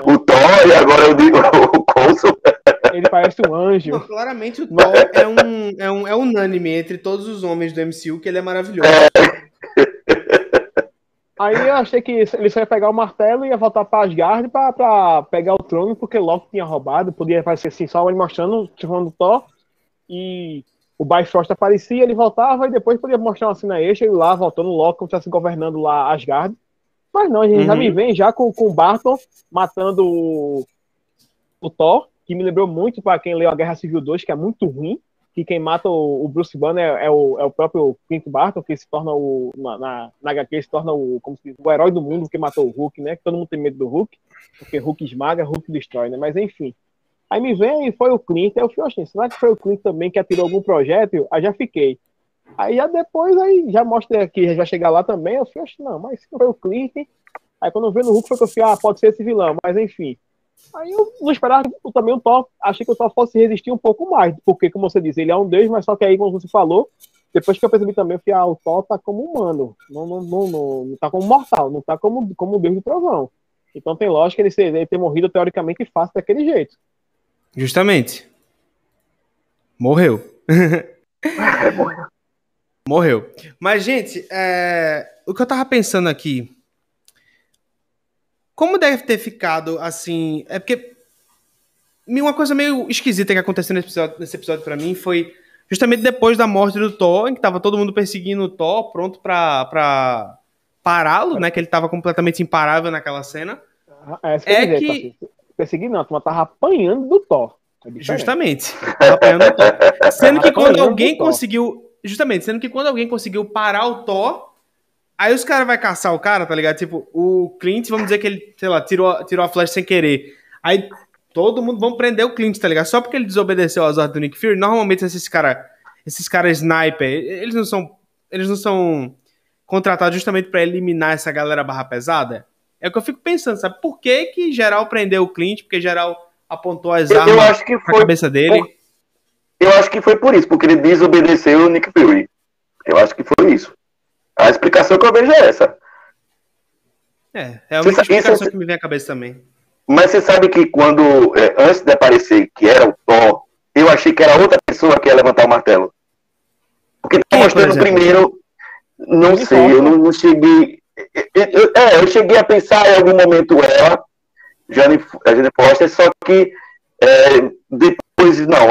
o Thor e agora o, o, o Coulson. Ele parece um anjo. Não, claramente o Thor é, um, é, um, é unânime entre todos os homens do MCU que ele é maravilhoso. Aí eu achei que ele só ia pegar o martelo e ia voltar para Asgard pra, pra pegar o trono, porque Loki tinha roubado. Podia aparecer assim, só ele mostrando, chamando Thor. E o Bifrost aparecia, ele voltava e depois podia mostrar uma cena extra, ele lá voltando Loki, como se estivesse governando lá Asgard. Mas não, a gente uhum. já me vem já com, com o Barton matando o, o Thor que me lembrou muito para quem leu a Guerra Civil 2, que é muito ruim, que quem mata o, Bruce Banner é, é, o, é o próprio Clint Barton, que se torna o, na, na, na HQ, se torna o, como se diz, o herói do mundo que matou o Hulk, né? Que todo mundo tem medo do Hulk, porque Hulk esmaga, Hulk destrói, né? Mas enfim. Aí me vem e foi o Clint, aí eu fui, assim, será que foi o Clint também que atirou algum projétil? Aí já fiquei. Aí já depois, aí já mostra que já chegar lá também, eu fui, não, mas foi o Clint. Aí quando eu vi no Hulk foi que eu fui, ah, pode ser esse vilão, mas enfim. Aí eu não esperava também o Thor, achei que o Thor fosse resistir um pouco mais, porque, como você disse, ele é um deus, mas só que aí, como você falou, depois que eu percebi também, eu falei, ah, o Thor tá como humano, não, não, não, não, não tá como mortal, não tá como, como o deus do trovão. Então tem lógica ele, ser, ele ter morrido teoricamente fácil daquele jeito. Justamente. Morreu. Morreu. Morreu. Mas, gente, é... o que eu tava pensando aqui como deve ter ficado assim? É porque uma coisa meio esquisita que aconteceu nesse episódio, nesse episódio para mim foi justamente depois da morte do Thor, em que tava todo mundo perseguindo o Thor, pronto pra, pra pará-lo, né? Que ele tava completamente imparável naquela cena. É, é dizer, que. Tá, perseguir não, tu tava apanhando do Thor. É justamente. Tava apanhando do Thor. Sendo que quando alguém conseguiu. Justamente, sendo que quando alguém conseguiu parar o Thor, Aí os caras vão caçar o cara, tá ligado? Tipo, o Clint, vamos dizer que ele, sei lá, tirou, tirou a flash sem querer. Aí todo mundo vão prender o Clint, tá ligado? Só porque ele desobedeceu às ordens do Nick Fury. Normalmente esses caras, esses caras sniper, eles não são, eles não são contratados justamente para eliminar essa galera barra pesada. É o que eu fico pensando, sabe? Por que que geral prendeu o Clint? Porque geral apontou as eu, armas eu na cabeça dele. Por, eu acho que foi por isso, porque ele desobedeceu o Nick Fury. Eu acho que foi isso. A explicação que eu vejo é essa. É, é a única explicação que me vem à cabeça também. Mas você sabe que quando, é, antes de aparecer que era o Thor, eu achei que era outra pessoa que ia levantar o martelo. Porque tá mostrando primeiro, não sei, eu não, não cheguei. Eu, eu, é, eu cheguei a pensar em algum momento ela, Jane, a Jane Foster, só que é, depois, não,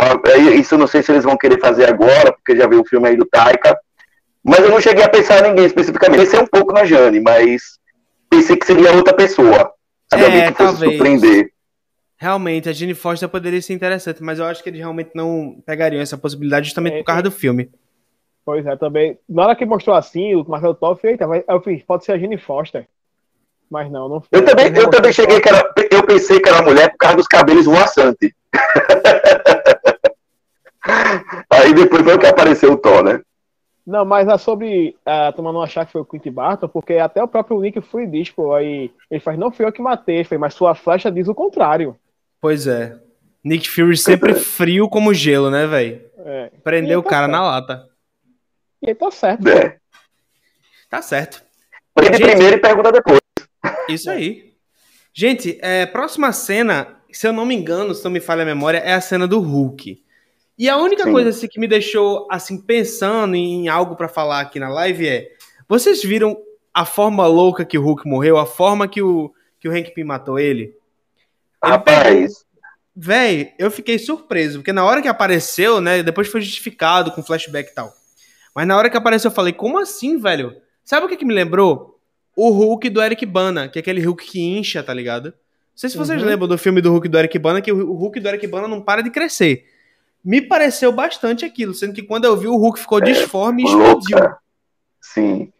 isso eu não sei se eles vão querer fazer agora, porque já viu o filme aí do Taika, mas eu não cheguei a pensar em ninguém especificamente. Pensei um pouco na Jane, mas pensei que seria outra pessoa. Sabe, é, alguém que fosse talvez. surpreender. Realmente, a Jane Foster poderia ser interessante, mas eu acho que eles realmente não pegariam essa possibilidade justamente é, por causa é. do filme. Pois é, também. Na hora que mostrou assim, o Marcelo Toff, eita, eu fiz, pode ser a Jane Foster. Mas não, não foi. Eu também, eu também cheguei que era. Eu pensei que era mulher por causa dos cabelos voaçantes. Aí depois foi que apareceu o Thor, né? Não, mas é sobre a turma não achar que foi o Clint Barton, porque até o próprio Nick Fury diz, pô, aí ele faz, não fui eu que matei, foi, mas sua flecha diz o contrário. Pois é. Nick Fury sempre frio como gelo, né, velho? É. Prendeu o tá cara certo. na lata. E ele tá certo. É. Tá certo. Prende Gente, primeiro e pergunta depois. Isso aí. Gente, é, próxima cena, se eu não me engano, se não me falha a memória, é a cena do Hulk. E a única Sim. coisa assim, que me deixou assim pensando em algo para falar aqui na live é: vocês viram a forma louca que o Hulk morreu, a forma que o que o Hank Pym matou ele? Rapaz, Véi, eu fiquei surpreso, porque na hora que apareceu, né, depois foi justificado com flashback e tal. Mas na hora que apareceu eu falei: "Como assim, velho?" Sabe o que que me lembrou? O Hulk do Eric Bana, que é aquele Hulk que incha, tá ligado? Não sei se vocês uhum. lembram do filme do Hulk do Eric Bana, que o Hulk do Eric Bana não para de crescer. Me pareceu bastante aquilo, sendo que quando eu vi o Hulk ficou É, disforme e louca. explodiu. Sim.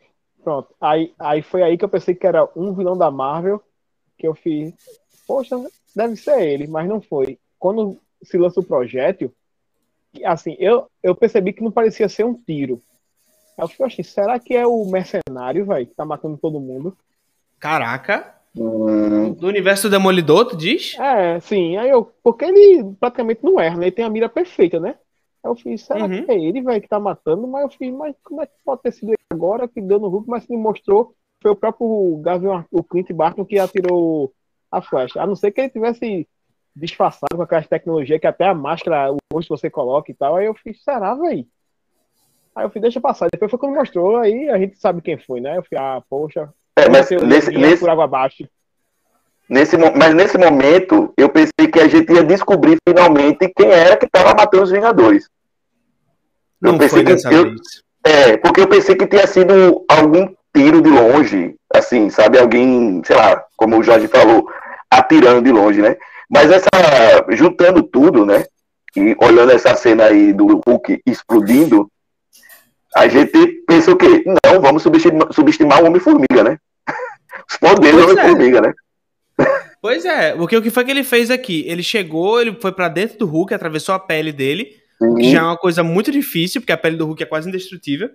Pronto. Aí, aí foi aí que eu pensei que era um vilão da Marvel, que eu fiz. Poxa, deve ser ele, mas não foi. Quando se lança o projétil, assim, eu, eu percebi que não parecia ser um tiro. Aí eu fiquei assim, será que é o mercenário, velho, que tá matando todo mundo? Caraca. Hum, Do universo Demolidor, tu diz? É, sim. Aí eu, porque ele praticamente não erra, né? Ele tem a mira perfeita, né? Aí eu fiz, será Uhum. que é ele, velho, que tá matando? Mas eu fiz, mas como é que pode ter sido ele agora que deu no Hulk, mas me mostrou foi o próprio Gavião, o Clint Barton que atirou a flecha. A não ser que ele tivesse disfarçado com aquelas tecnologias que até a máscara, o rosto você coloca e tal. Aí eu fiz, será, velho? Aí eu fiz, deixa passar. Depois foi quando mostrou, aí a gente sabe quem foi, né? Eu fiz, ah, poxa, é, mas nesse, nesse, por água abaixo. nesse, mas nesse momento, eu pensei que a gente ia descobrir finalmente quem era que estava matando os Vingadores. Eu Não pensei foi que eu-. É, porque eu pensei que tinha sido algum tiro de longe, assim, sabe? Alguém, sei lá, como o Jorge falou, atirando de longe, né? Mas essa, juntando tudo, né? E olhando essa cena aí do Hulk explodindo, a gente pensa o quê? Não, vamos subestimar, subestimar o Homem-Formiga, né? Os poderes do Pois é. Homem-Formiga, né? Pois é, porque o que foi que ele fez aqui? Ele chegou, ele foi pra dentro do Hulk, atravessou a pele dele, o que já é uma coisa muito difícil, porque a pele do Hulk é quase indestrutível.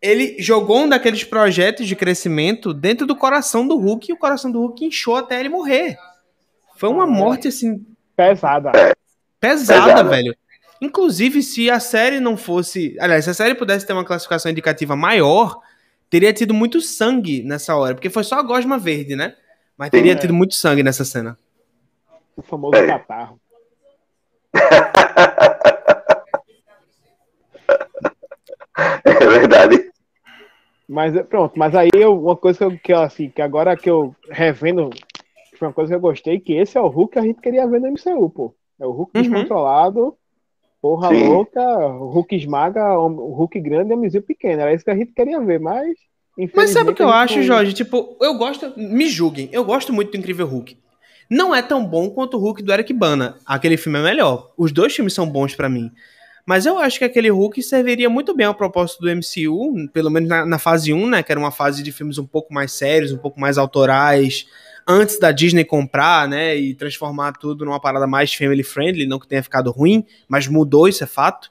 Ele jogou um daqueles projetos de crescimento dentro do coração do Hulk e o coração do Hulk inchou até ele morrer. Foi uma é. morte assim Pesada. pesada, Pesada. velho. Inclusive, se a série não fosse. Aliás, se a série pudesse ter uma classificação indicativa maior, teria tido muito sangue nessa hora. Porque foi só a gosma verde, né? Mas teria Sim, é. tido muito sangue nessa cena. O famoso É. catarro. É verdade. Mas pronto, mas aí eu, uma coisa que eu, que eu, assim, que agora que eu revendo, foi uma coisa que eu gostei, que esse é o Hulk que a gente queria ver no MCU, pô. É o Hulk Uhum. descontrolado, porra Sim. louca, Hulk esmaga, Hulk grande e o homenzinho pequeno. Era isso que a gente queria ver, mas. Mas sabe o que eu acho, gente Jorge? Tipo, eu gosto. Me julguem, eu gosto muito do Incrível Hulk. Não é tão bom quanto o Hulk do Eric Bana. Aquele filme é melhor. Os dois filmes são bons pra mim. Mas eu acho que aquele Hulk serviria muito bem ao propósito do MCU, pelo menos na, na fase 1, né? Que era uma fase de filmes um pouco mais sérios, um pouco mais autorais, antes da Disney comprar, né? E transformar tudo numa parada mais family friendly, não que tenha ficado ruim, mas mudou, isso é fato.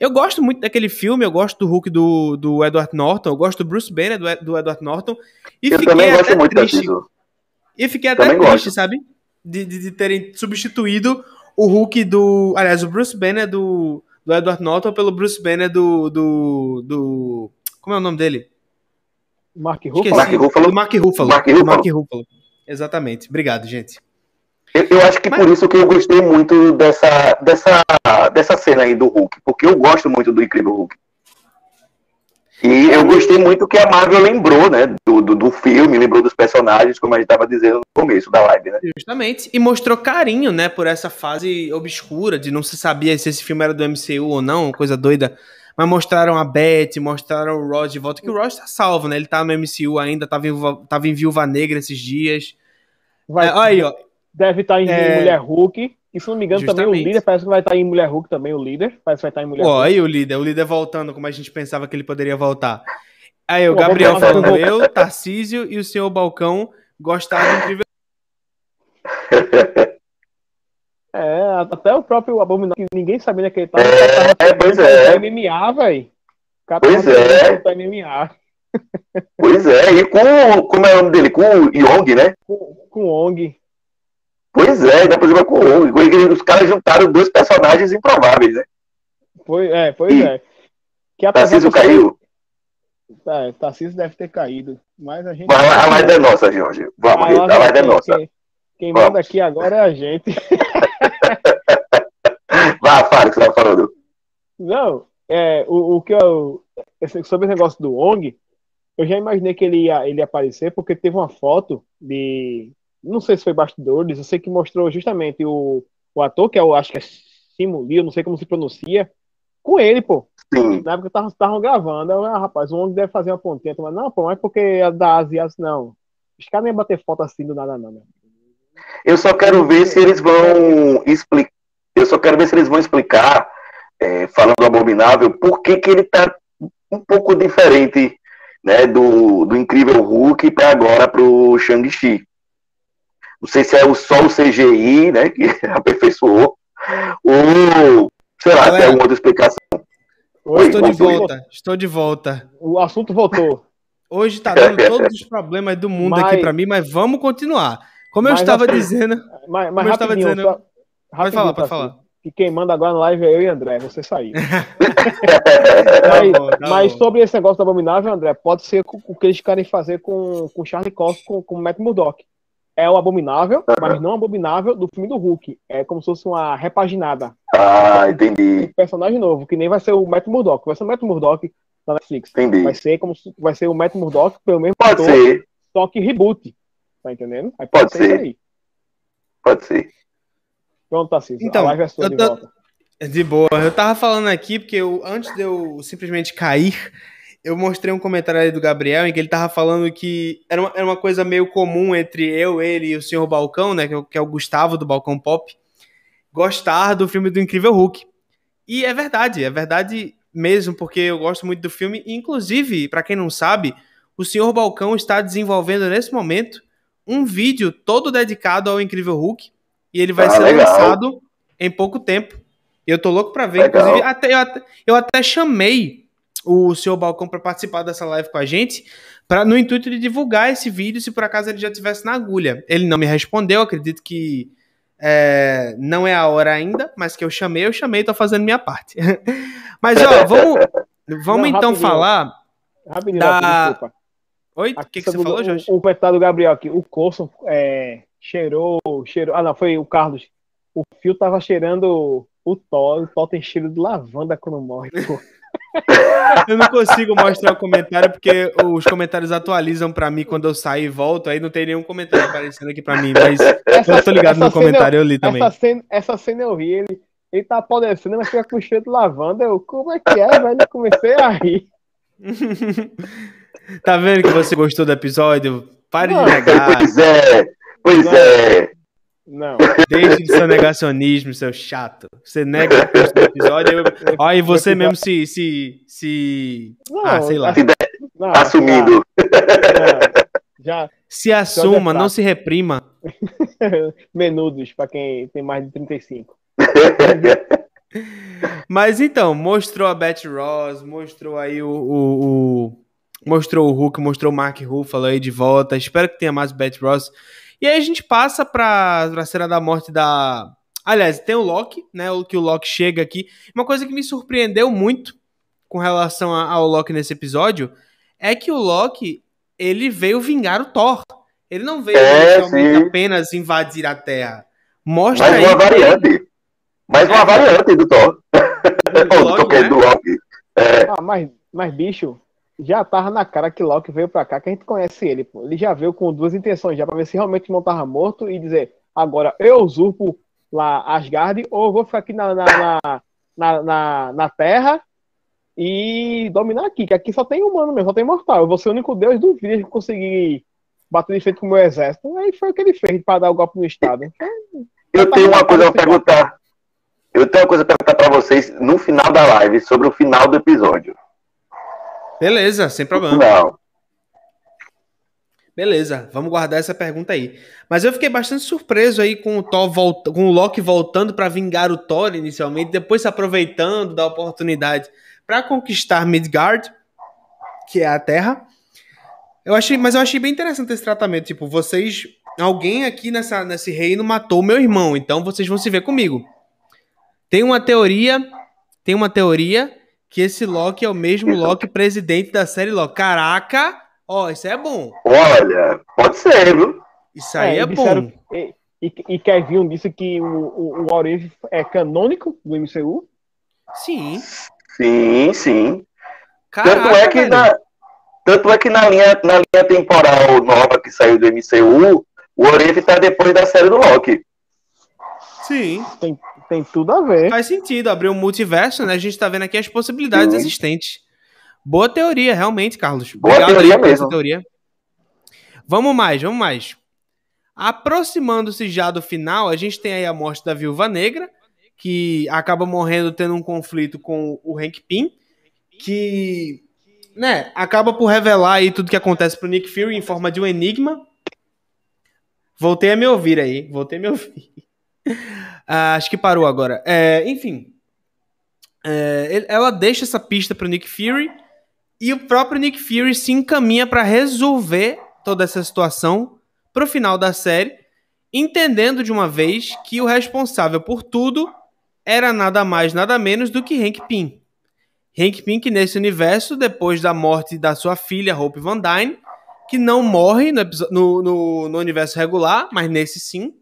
Eu gosto muito daquele filme, eu gosto do Hulk do, do Edward Norton, eu gosto do Bruce Banner do, do Edward Norton. E eu fiquei também até gosto muito triste. E fiquei até Também triste, gosto. sabe? De, de, de terem substituído o Hulk do. Aliás, o Bruce Banner do, do Edward Norton pelo Bruce Banner do. do. do como é o nome dele? Mark. Ruffalo. Mark Ruffalo. Mark Ruffalo. Mark Ruffalo. Mark Ruffalo. Exatamente. Obrigado, gente. Eu, eu acho que Mas- por isso que eu gostei muito dessa, dessa, dessa cena aí do Hulk, porque eu gosto muito do Incrível Hulk. E eu gostei muito que a Marvel lembrou, né, do, do, do filme, lembrou dos personagens, como a gente estava dizendo no começo da live, né? Justamente. E mostrou carinho, né, por essa fase obscura de não se sabia se esse filme era do MCU ou não, coisa doida. Mas mostraram a Beth, mostraram o Ross de volta, que o Ross tá salvo, né? Ele tá no MCU ainda, tava em, tava em Viúva Negra esses dias. Vai, É, aí, ó. Deve estar em É. Mulher Hulk. E se não me engano, também o Justamente. líder parece que vai estar em Mulher Hulk também, o líder. Parece que vai estar em Mulher Ó, Hulk. aí o líder, o líder voltando como a gente pensava que ele poderia voltar. Aí o Pô, Gabriel falando, eu, Tarcísio e o senhor Balcão gostaram incrível. É, até o próprio Abominável, que ninguém sabia onde é que ele tava. É, tava pois é. MMA, velho. Pois é. MMA. Pois é, e com, como é o nome dele? Com o Young, né? Com, com o Ong. Pois é, dá pra jogar com o Young. Os caras juntaram dois personagens improváveis, né? Foi, é, pois Ih, é. Que Tarcísio que caiu. É, Tarcísio deve ter caído. Mas a gente. Mas a live é nossa, Jorge. Vamos, A live a live é nossa. Quem, quem Vamos. manda aqui agora é a gente. Vá, fala o que você tava falando. Não, é, o, o que eu. Sobre esse negócio do Ong, eu já imaginei que ele ia, ele ia aparecer, porque teve uma foto de. Não sei se foi bastidores, eu sei que mostrou justamente o, o ator, que é o, acho que é Simu Lee, eu não sei como se pronuncia, com ele, pô. Sim. Na época estavam gravando, eu, ah, rapaz, o Ong deve fazer uma pontinha, mas não, pô, mas porque é da Ásia, não. Os caras nem bater foto assim do nada, não, né? Eu só quero ver se eles vão explicar. Eu só quero ver se eles vão explicar, é, falando do Abominável, por que, que ele tá um pouco diferente né, do, do Incrível Hulk para agora para o Shang-Chi. Não sei se é só o CGI, né, que aperfeiçoou, ou, sei lá, tem alguma outra explicação. Oi, estou de volta, estou de volta. O assunto voltou. Hoje está dando todos os problemas do mundo mas, aqui para mim, mas vamos continuar. Como eu estava assim, dizendo. Mas, mas eu estava dizendo. Só, pode falar, pode falar. Que quem manda agora na live é eu e André, você sair. mas, tá bom, tá mas sobre esse negócio do abominável, André, pode ser o que eles querem fazer com, com Charlie Cox, com, com o Matt Murdock. É o abominável, mas não abominável do filme do Hulk. É como se fosse uma repaginada. Ah, entendi. Um personagem novo, que nem vai ser o Matt Murdock. Vai ser o Matt Murdock da Netflix. Entendi. Vai ser como se, vai ser o Matt Murdock pelo mesmo Pode ator, ser. só que reboot. Tá entendendo? Aí pode, pode ser. ser pode ser. Pronto, Tarcísio. Então, a live é sua de tô... volta. De boa. Eu tava falando aqui porque eu, antes de eu simplesmente cair, eu mostrei um comentário aí do Gabriel em que ele tava falando que era uma, era uma coisa meio comum entre eu, ele e o senhor Balcão, né? Que é, que é o Gustavo do Balcão Pop, gostar do filme do Incrível Hulk. E é verdade, é verdade mesmo, porque eu gosto muito do filme. Inclusive, para quem não sabe, o senhor Balcão está desenvolvendo nesse momento um vídeo todo dedicado ao Incrível Hulk. E ele vai ah, ser legal. lançado em pouco tempo. Eu tô louco para ver. Legal. Inclusive, até, eu, até, eu até chamei o senhor Balcão para participar dessa live com a gente, para no intuito de divulgar esse vídeo, se por acaso ele já tivesse na agulha. Ele não me respondeu, acredito que é, não é a hora ainda, mas que eu chamei, eu chamei, tô fazendo minha parte. mas ó, vamos, vamos não, então falar rapidinho, da... desculpa. Oi, o que, que você falou, Jorge? O, o comentário do Gabriel aqui, o Coulson é, cheirou, cheirou, ah não, foi o Carlos, o fio tava cheirando o Thor, o Thor tem cheiro de lavanda quando morre, pô. eu não consigo mostrar o comentário porque os comentários atualizam para mim quando eu saio e volto, aí não tem nenhum comentário aparecendo aqui para mim, mas essa, eu tô ligado no comentário, eu, eu li também. Essa cena, essa cena eu vi, ele, ele tá apodrecendo, mas fica com cheiro de lavanda, eu, como é que é, velho? Eu comecei a rir. tá vendo que você gostou do episódio? Pare não, de negar. Pois é, pois não. é. Não. Deixe de seu negacionismo, seu chato. Você nega o episódio. Eu... Ó, e você mesmo se. se, se... Não, ah, sei lá. Não, assumindo. Já, já, se assuma, não se reprima. Menudos, para quem tem mais de 35. Mas então, mostrou a Betty Ross, mostrou aí o, o, o, mostrou o Hulk, mostrou o Mark Ruffalo aí de volta. Espero que tenha mais Betty Ross. E aí a gente passa pra, pra cena da morte da. Aliás, tem o Loki, né? O que o Loki chega aqui. Uma coisa que me surpreendeu muito com relação ao Loki nesse episódio é que o Loki ele veio vingar o Thor. Ele não veio é, apenas invadir a Terra. Mostra Mais uma variante. Mais uma é. variante do Thor. Do, Loki, né? do Loki. É. Ah, mas, mas, bicho, já tava na cara que Loki veio pra cá, que a gente conhece ele, pô. Ele já veio com duas intenções, já pra ver se realmente não tava morto e dizer, agora eu usurpo lá Asgard ou vou ficar aqui na, na, na, na, na, Terra e dominar aqui, que aqui só tem humano mesmo, só tem mortal. Eu vou ser o único deus, duvido de conseguir bater de frente com o meu exército. Aí foi o que ele fez para dar o golpe no Estado. Então, eu tenho uma coisa pra perguntar. Eu tenho uma coisa pra perguntar pra vocês no final da live, sobre o final do episódio. Beleza, sem problema. Não. Beleza, vamos guardar essa pergunta aí. Mas eu fiquei bastante surpreso aí com o Thor volta, com o Loki voltando para vingar o Thor inicialmente, depois se aproveitando da oportunidade para conquistar Midgard, que é a Terra. Eu achei, mas eu achei bem interessante esse tratamento, tipo, vocês, alguém aqui nessa nesse reino matou meu irmão, então vocês vão se ver comigo. Tem uma teoria, tem uma teoria que esse Loki é o mesmo Loki presidente da série Loki. Caraca, ó, isso é bom. Olha, pode ser, viu? Isso aí é, é bom. E, e, e Kevin disse que o, o, o Orif é canônico do MCU? Sim. Sim, sim. Caraca, tanto é que na, tanto é que na linha, na linha temporal nova que saiu do MCU, o Orif tá depois da série do Loki. Sim. Tem, tem tudo a ver. Faz sentido, abrir um multiverso, né? A gente tá vendo aqui as possibilidades Sim. existentes. Boa teoria, realmente, Carlos. Boa Obrigado teoria aí mesmo. essa teoria. Vamos mais, vamos mais. Aproximando-se já do final, a gente tem aí a morte da Viúva Negra, que acaba morrendo tendo um conflito com o Hank Pym, que né, acaba por revelar aí tudo que acontece pro Nick Fury em forma de um enigma. Voltei a me ouvir aí, voltei a me ouvir. ah, acho que parou agora. É, enfim, é, ela deixa essa pista pro Nick Fury e o próprio Nick Fury se encaminha para resolver toda essa situação pro final da série, entendendo de uma vez que o responsável por tudo era nada mais, nada menos do que Hank Pym. Hank Pym, nesse universo, depois da morte da sua filha, Hope Van Dyne, que não morre no, no, no universo regular, mas nesse sim,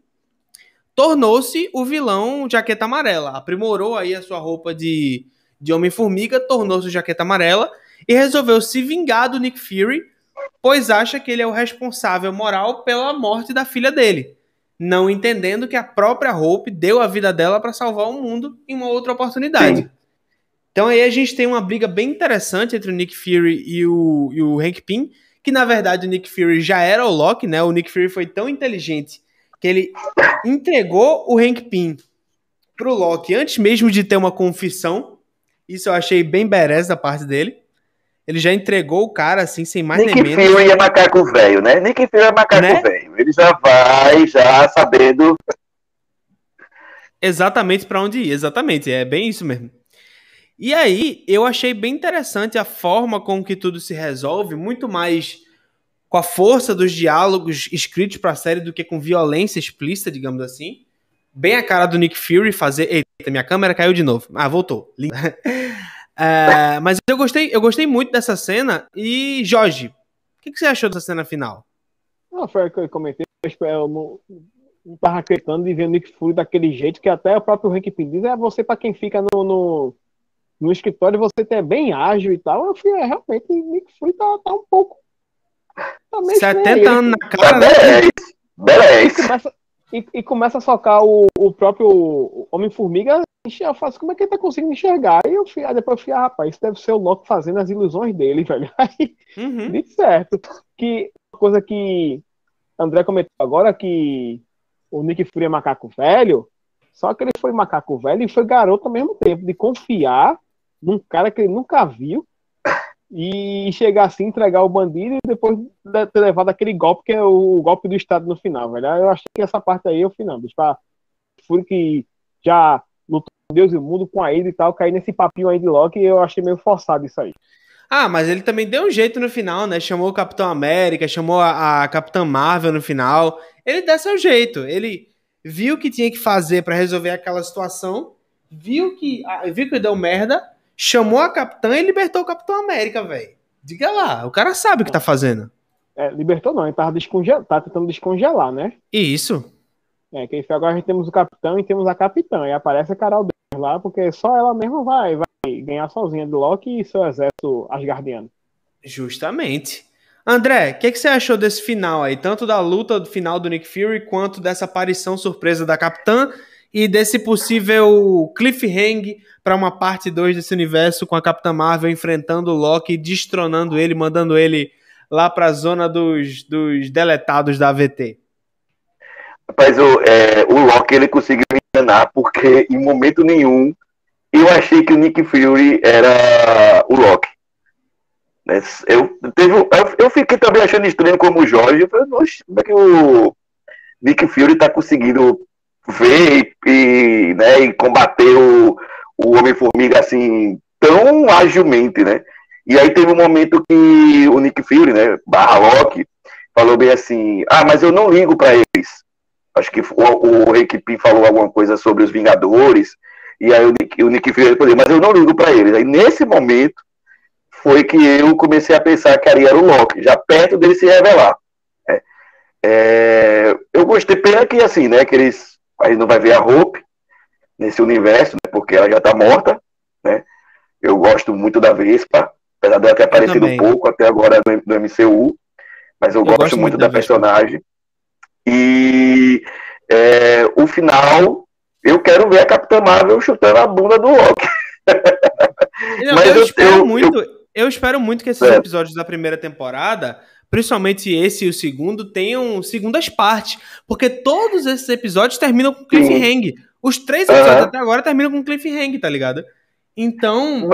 tornou-se o vilão Jaqueta Amarela. Aprimorou aí a sua roupa de, de Homem-Formiga, tornou-se Jaqueta Amarela e resolveu se vingar do Nick Fury, pois acha que ele é o responsável moral pela morte da filha dele não entendendo que a própria Hope deu a vida dela para salvar o mundo em uma outra oportunidade. Sim. Então aí a gente tem uma briga bem interessante entre o Nick Fury e o, e o Hank Pym, que na verdade o Nick Fury já era o Loki, né? O Nick Fury foi tão inteligente que ele entregou o Hank Pym pro Loki antes mesmo de ter uma confissão. Isso eu achei bem berés da parte dele. Ele já entregou o cara, assim, sem mais nem menos. Nick Fury é macaco velho, né? Nick Fury é macaco né? velho. Ele já vai, já sabendo... Exatamente para onde ir, exatamente. É bem isso mesmo. E aí, eu achei bem interessante a forma com que tudo se resolve, muito mais com a força dos diálogos escritos para a série do que com violência explícita, digamos assim. Bem a cara do Nick Fury fazer. Eita, minha câmera caiu de novo. Ah, voltou. É, mas eu gostei, eu gostei muito dessa cena. E, Jorge, o que, que, você achou dessa cena final? Não, foi o que eu comentei. Eu não, não tava acreditando de ver o Nick Fury daquele jeito que até o próprio Rick Pin diz: é você para quem fica no, no, no, escritório, você é bem ágil e tal. Eu fui, é, realmente, Nick Fury tá, tá um pouco. Tá 70 anos na cara, né? Beleza. E começa, e, e começa a socar o, o próprio Homem-Formiga eu faço, como é que ele tá conseguindo enxergar? Aí eu fui, aí depois eu fui, ah, rapaz, isso deve ser o Loki fazendo as ilusões dele, velho. Aí, uhum. de certo. Que coisa que André comentou agora, que o Nick Fury é macaco velho, só que ele foi macaco velho e foi garoto ao mesmo tempo, de confiar num cara que ele nunca viu e chegar assim, entregar o bandido e depois ter levado aquele golpe que é o golpe do Estado no final, velho. Eu achei que essa parte aí é o final, bicho. Fury que já lutou Deus e o mundo com a Ida e tal, cair nesse papinho aí de Loki, eu achei meio forçado isso aí. Ah, mas ele também deu um jeito no final, né? Chamou o Capitão América, chamou a, a Capitã Marvel no final. Ele deu seu jeito. Ele viu o que tinha que fazer para resolver aquela situação, viu que, viu que deu merda, chamou a Capitã e libertou o Capitão América, velho. Diga lá, o cara sabe o que tá fazendo. É, libertou não, ele tava descongel... tá tentando descongelar, né? Isso. É, que agora a gente temos o capitão e temos a capitã. E aparece a Carol lá, porque só ela mesma vai, vai ganhar sozinha do Loki e seu exército asgardiano. Justamente. André, o que, que, você achou desse final aí? Tanto da luta do final do Nick Fury, quanto dessa aparição surpresa da Capitã e desse possível cliffhanger para uma parte 2 desse universo com a Capitã Marvel enfrentando o Loki, destronando ele, mandando ele lá para a zona dos, dos deletados da AVT. Rapaz, o, é, o Loki ele conseguiu enganar, porque em momento nenhum eu achei que o Nick Fury era o Loki. Né, eu, teve, eu, fiquei também achando estranho como o Jorge. Eu falei, como é que o Nick Fury tá conseguindo ver e, né, e combater o, o Homem-Formiga assim tão agilmente, né? E aí teve um momento que o Nick Fury, né, barra Loki, falou bem assim, ah, mas eu não ligo para eles. Acho que o, o Rick Pim falou alguma coisa sobre os Vingadores, e aí o Nick, o Nick Fury falou, mas eu não ligo para eles. Aí nesse momento foi que eu comecei a pensar que ali era o Loki, já perto dele se revelar. É, é, eu gostei, pena que assim, né, que eles, aí não vai ver a Hope nesse universo, né, porque ela já tá morta, né, eu gosto muito da Vespa, apesar dela ter aparecido um pouco até agora no, no MCU, mas eu, eu gosto, gosto, muito da, da personagem. E é, o final, eu quero ver a Capitã Marvel chutando a bunda do Loki. Não, Mas eu, eu espero eu, muito, eu... eu... espero muito que esses é. episódios da primeira temporada, principalmente esse e o segundo, tenham segundas partes, porque todos esses episódios terminam com cliffhanger. Os três episódios até agora terminam com cliffhanger, tá ligado? Então,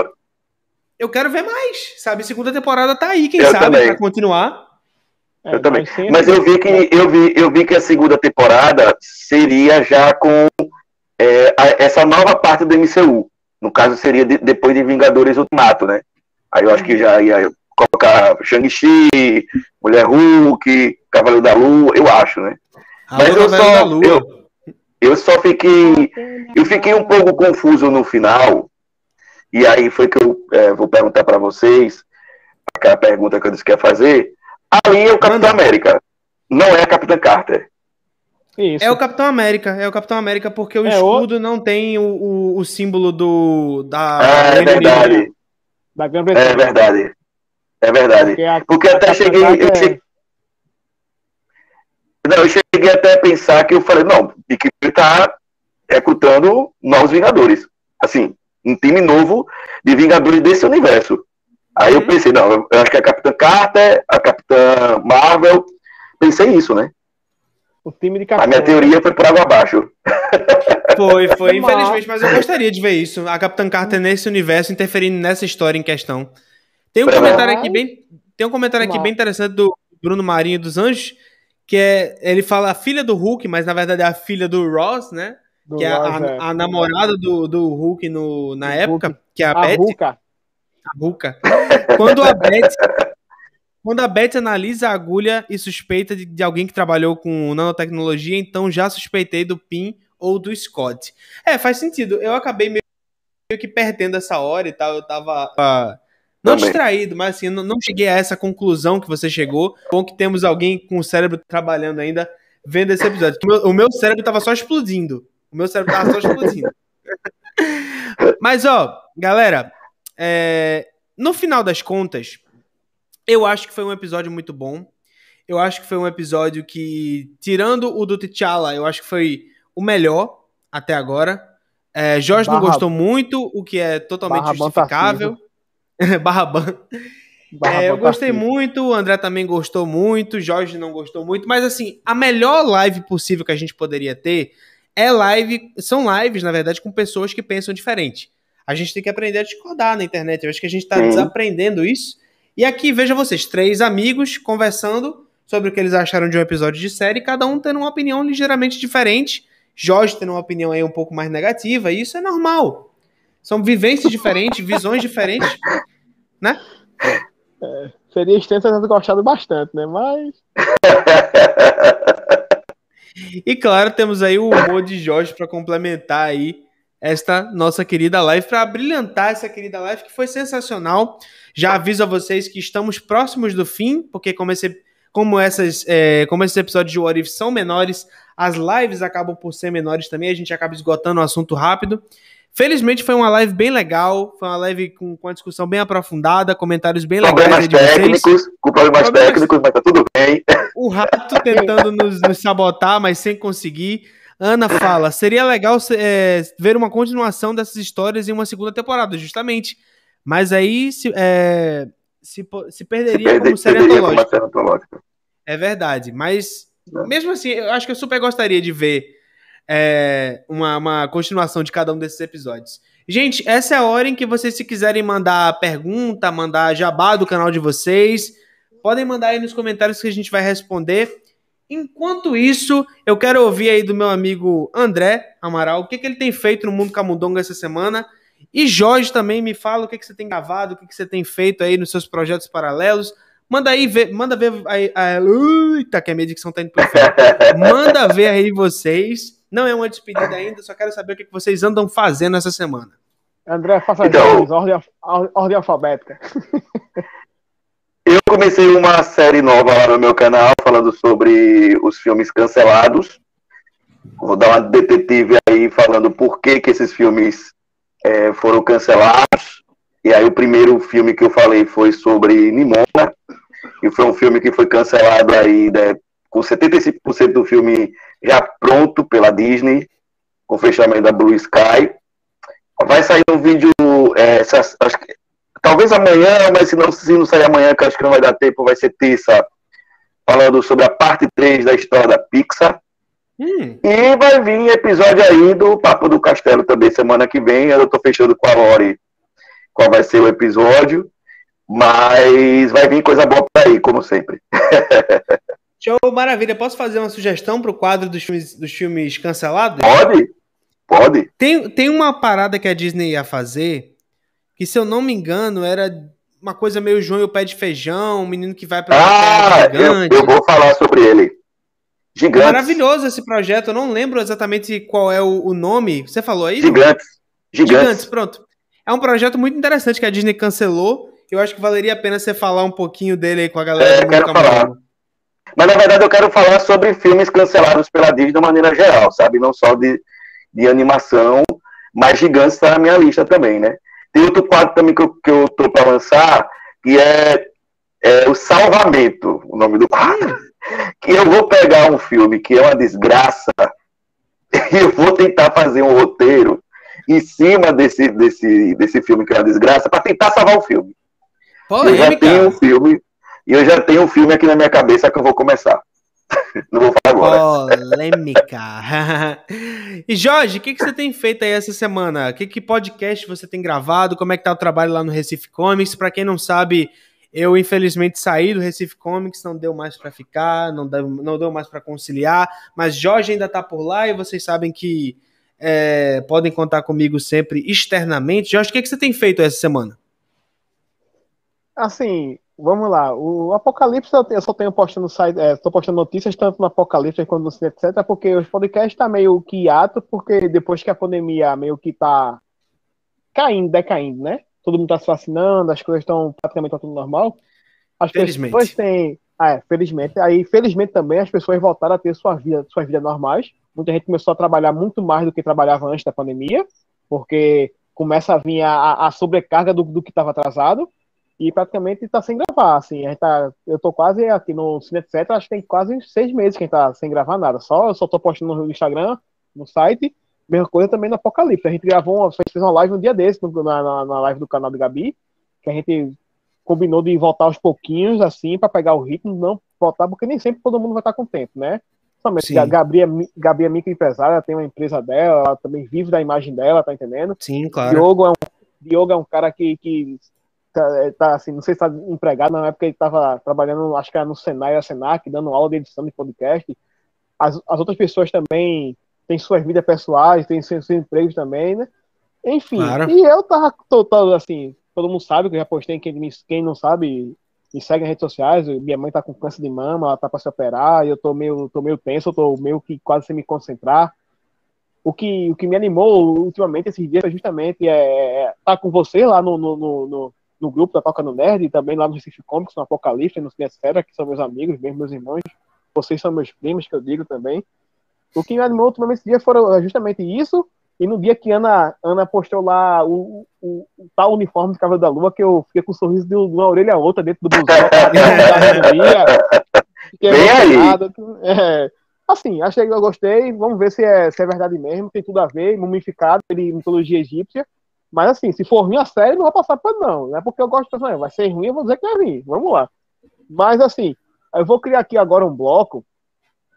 eu quero ver mais, sabe? Segunda temporada tá aí, quem Eu sabe, também. pra continuar. É, Eu também. vai ser- Mas eu vi que eu vi, eu vi que a segunda temporada seria já com é, a- essa nova parte do MCU. No caso, seria de- depois de Vingadores Ultimato, né? Aí eu acho que já ia colocar Shang-Chi, Mulher Hulk, Cavaleiro da Lua, eu acho, né? A Mas eu só- eu- Eu só fiquei. Eu fiquei um pouco confuso no final. E aí foi que eu é, vou perguntar para vocês, aquela pergunta que eu disse que ia fazer. Ali é o Capitão. América. Não é a Capitã Carter. Isso. É o Capitão América, é o Capitão América porque o É, o- escudo não tem o, o, o símbolo do da Ah, é Unido. verdade. da. É verdade. É verdade. Porque, a- Porque até a cheguei. Capitã Eu Carter- cheguei não, eu cheguei até a pensar que eu falei, não, que ele tá recrutando novos Vingadores. Assim, um time novo de Vingadores desse universo. Aí eu Uhum. pensei, não, eu acho que é a Capitã Carter, a Capitã Marvel. Pensei isso, né? o time de A Capitão. minha teoria foi por água abaixo. Foi, foi, infelizmente, mas eu gostaria de ver isso. A Capitã Carter nesse universo interferindo nessa história em questão. Tem um comentário aqui bem, tem um comentário aqui bem interessante do Bruno Marinho dos Anjos, que é ele fala a filha do Hulk, mas na verdade é a filha do Ross, né? do Que é a, Ross, é. a namorada do, do Hulk no, na Do época, Hulk. que é a, A Beth. A Ruka. Quando a Beth. Quando a Beth analisa a agulha e suspeita de, de alguém que trabalhou com nanotecnologia, então já suspeitei do Pin ou do Scott. É, faz sentido. Eu acabei meio, meio que perdendo essa hora e tal. Eu tava. Não Também. distraído, mas assim, não, não cheguei a essa conclusão que você chegou. Bom que temos alguém com o cérebro trabalhando ainda vendo esse episódio. O meu, o meu cérebro tava só explodindo. O meu cérebro tava só explodindo. Mas, ó, galera, é, no final das contas, eu acho que foi um episódio muito bom. Eu acho que foi um episódio que, tirando o do T'Challa, eu acho que foi o melhor até agora. É, Jorge não Barra- gostou muito, o que é totalmente justificável. Barra Ban. Barra É, eu gostei muito, o André também gostou muito, Jorge não gostou muito, mas assim, a melhor live possível que a gente poderia ter é live, são lives, na verdade, com pessoas que pensam diferente. A gente tem que aprender a discordar na internet, eu acho que a gente tá Sim. desaprendendo isso. E aqui, veja vocês, três amigos conversando sobre o que eles acharam de um episódio de série, cada um tendo uma opinião ligeiramente diferente. Jorge tendo uma opinião aí um pouco mais negativa, e isso é normal. São vivências diferentes, visões diferentes, né? Seria extenso eu ter gostado bastante, né? Mas. E claro, temos aí o humor de Jorge para complementar aí esta nossa querida live, para brilhantar essa querida live que foi sensacional. Já aviso a vocês que estamos próximos do fim, porque como, esse, como, essas, é, como esses episódios de What If são menores, as lives acabam por ser menores também, a gente acaba esgotando o assunto rápido. Felizmente foi uma live bem legal, foi uma live com, com uma discussão bem aprofundada, comentários bem legais Problemas aí de vocês. técnicos, com problemas Problemas- técnicos, mas tá tudo bem. O rato tentando nos, nos sabotar, mas sem conseguir. Ana fala: seria legal é, ver uma continuação dessas histórias em uma segunda temporada, justamente. Mas aí se, é, se, se perderia Perder- como série perderia como antológica. série antológica. É verdade. Mas, Não. mesmo assim, eu acho que eu super gostaria de ver é, uma, uma continuação de cada um desses episódios. Gente, essa é a hora em que vocês, se quiserem mandar pergunta, mandar jabá do canal de vocês, podem mandar aí nos comentários que a gente vai responder. Enquanto isso, eu quero ouvir aí do meu amigo André Amaral o que, que ele tem feito no Mundo Camundongo essa semana. E Jorge também me fala o que, que você tem gravado, o que, que você tem feito aí nos seus projetos paralelos. Manda aí ver, manda ver aí. aí eita, que a minha dicção tá indo pro inferno. Manda ver aí vocês. Não é uma despedida ainda, só quero saber o que, que vocês andam fazendo essa semana. André, faça Então- ordem, ordem alfabética. Eu comecei uma série nova lá no meu canal falando sobre os filmes cancelados. Vou dar uma detetive aí falando por que, que esses filmes eh, foram cancelados. E aí o primeiro filme que eu falei foi sobre Nimona, e foi um filme que foi cancelado aí né, com 75% do filme já pronto pela Disney, com fechamento da Blue Sky. Vai sair um vídeo, eh, essas- que talvez amanhã, mas se não, se não sair amanhã, que acho que não vai dar tempo, vai ser terça, falando sobre a parte 3 da história da Pixar. Hum. E vai vir episódio aí do Papo do Castelo também semana que vem. Eu tô fechando com a Lori qual vai ser o episódio. Mas vai vir coisa boa por aí, como sempre. Show, maravilha. Posso fazer uma sugestão para o quadro dos filmes, dos filmes cancelados? Pode, pode. Tem, tem uma parada que a Disney ia fazer, que se eu não me engano, era uma coisa meio João e o pé de feijão, um menino que vai para ah. Eu, eu, vou falar sobre ele. Gigantes. Maravilhoso esse projeto. Eu não lembro exatamente qual é o, o nome. Você falou aí? Gigantes. Gigantes. Gigantes, pronto. É um projeto muito interessante que a Disney cancelou. Eu acho que valeria a pena você falar um pouquinho dele aí com a galera. É, quero falar. Mas na verdade eu quero falar sobre filmes cancelados pela Disney de maneira geral, sabe? Não só de, de animação, mas Gigantes está na minha lista também, né? Tem outro quadro também que eu, que eu tô para lançar, que é, é o Salvamento, o nome do quadro. Que eu vou pegar um filme que é uma desgraça e eu vou tentar fazer um roteiro em cima desse, desse, desse filme que é uma desgraça para tentar salvar o filme. eu já tenho um filme e eu já tenho um filme aqui na minha cabeça que eu vou começar. Não vou falar agora. Polêmica. e Jorge, o que, que você tem feito aí essa semana? Que, que podcast você tem gravado? Como é que tá o trabalho lá no Recife Comics? Para quem não sabe, eu infelizmente saí do Recife Comics, não deu mais para ficar, não deu, não deu mais para conciliar, mas Jorge ainda tá por lá e vocês sabem que é, podem contar comigo sempre externamente. Jorge, o que, que você tem feito essa semana? Assim, vamos lá. O Apocalipse eu só tenho postando site, é, postando notícias tanto no Apocalipse quanto no Cine, etc, porque os podcasts tá meio que ato, porque depois que a pandemia meio que tá caindo, decaindo, né? Todo mundo tá se vacinando, as coisas estão praticamente tudo normal. As felizmente. pessoas têm, ah, é, felizmente, aí felizmente também as pessoas voltaram a ter sua vida, suas vidas normais. Muita gente começou a trabalhar muito mais do que trabalhava antes da pandemia, porque começa a vir a, a sobrecarga do, do que estava atrasado e praticamente está sem gravar, assim, a gente tá, eu tô quase aqui no Cine Etc, acho que tem quase seis meses que a gente tá sem gravar nada, só, eu só tô postando no Instagram, no site, mesma coisa também no Apocalipse, a gente gravou uma, fez uma live um dia desse, na, na, na live do canal do Gabi, que a gente combinou de voltar aos pouquinhos, assim, para pegar o ritmo, não voltar, porque nem sempre todo mundo vai estar com tempo, né? Somente a Gabi é, Gabi é microempresária, tem uma empresa dela, ela também vive da imagem dela, tá entendendo? Sim, claro. Diogo é um, Diogo é um cara que, que tá, é, tá, assim, não sei se tá empregado, na época ele estava trabalhando, acho que era no Senai, a Senac, dando aula de edição de podcast. As, as outras pessoas também têm suas vidas pessoais, têm seus, seus empregos também, né? Enfim, claro. e eu tava todo assim, todo mundo sabe que eu já postei, quem, quem não sabe, me segue nas redes sociais, minha mãe tá com câncer de mama, ela tá para se operar, eu tô meio, tô meio tenso, eu tô meio que quase sem me concentrar. O que, o que me animou ultimamente esses dias justamente é estar é, tá com você lá no, no, no, no grupo da Toca no Nerd e também lá no Recife Comics, no Apocalipse, no Cinesfera, que são meus amigos, mesmo meus irmãos. Vocês são meus primos, que eu digo também. O que me animou ultimamente esse dia foram justamente isso. E no dia que Ana, Ana postou lá o, o, o tal uniforme de Cavaleiro da Lua, que eu fiquei com um sorriso de uma orelha a outra dentro do busão. fiquei Bem aí. É, assim, achei que eu gostei. Vamos ver se é, se é verdade mesmo. Tem tudo a ver. Mumificado, ele mitologia egípcia. Mas assim, se for ruim a série, não vai passar para não. Não é porque eu gosto de personagem. Vai ser ruim, eu vou dizer que é ruim. Vamos lá. Mas assim, eu vou criar aqui agora um bloco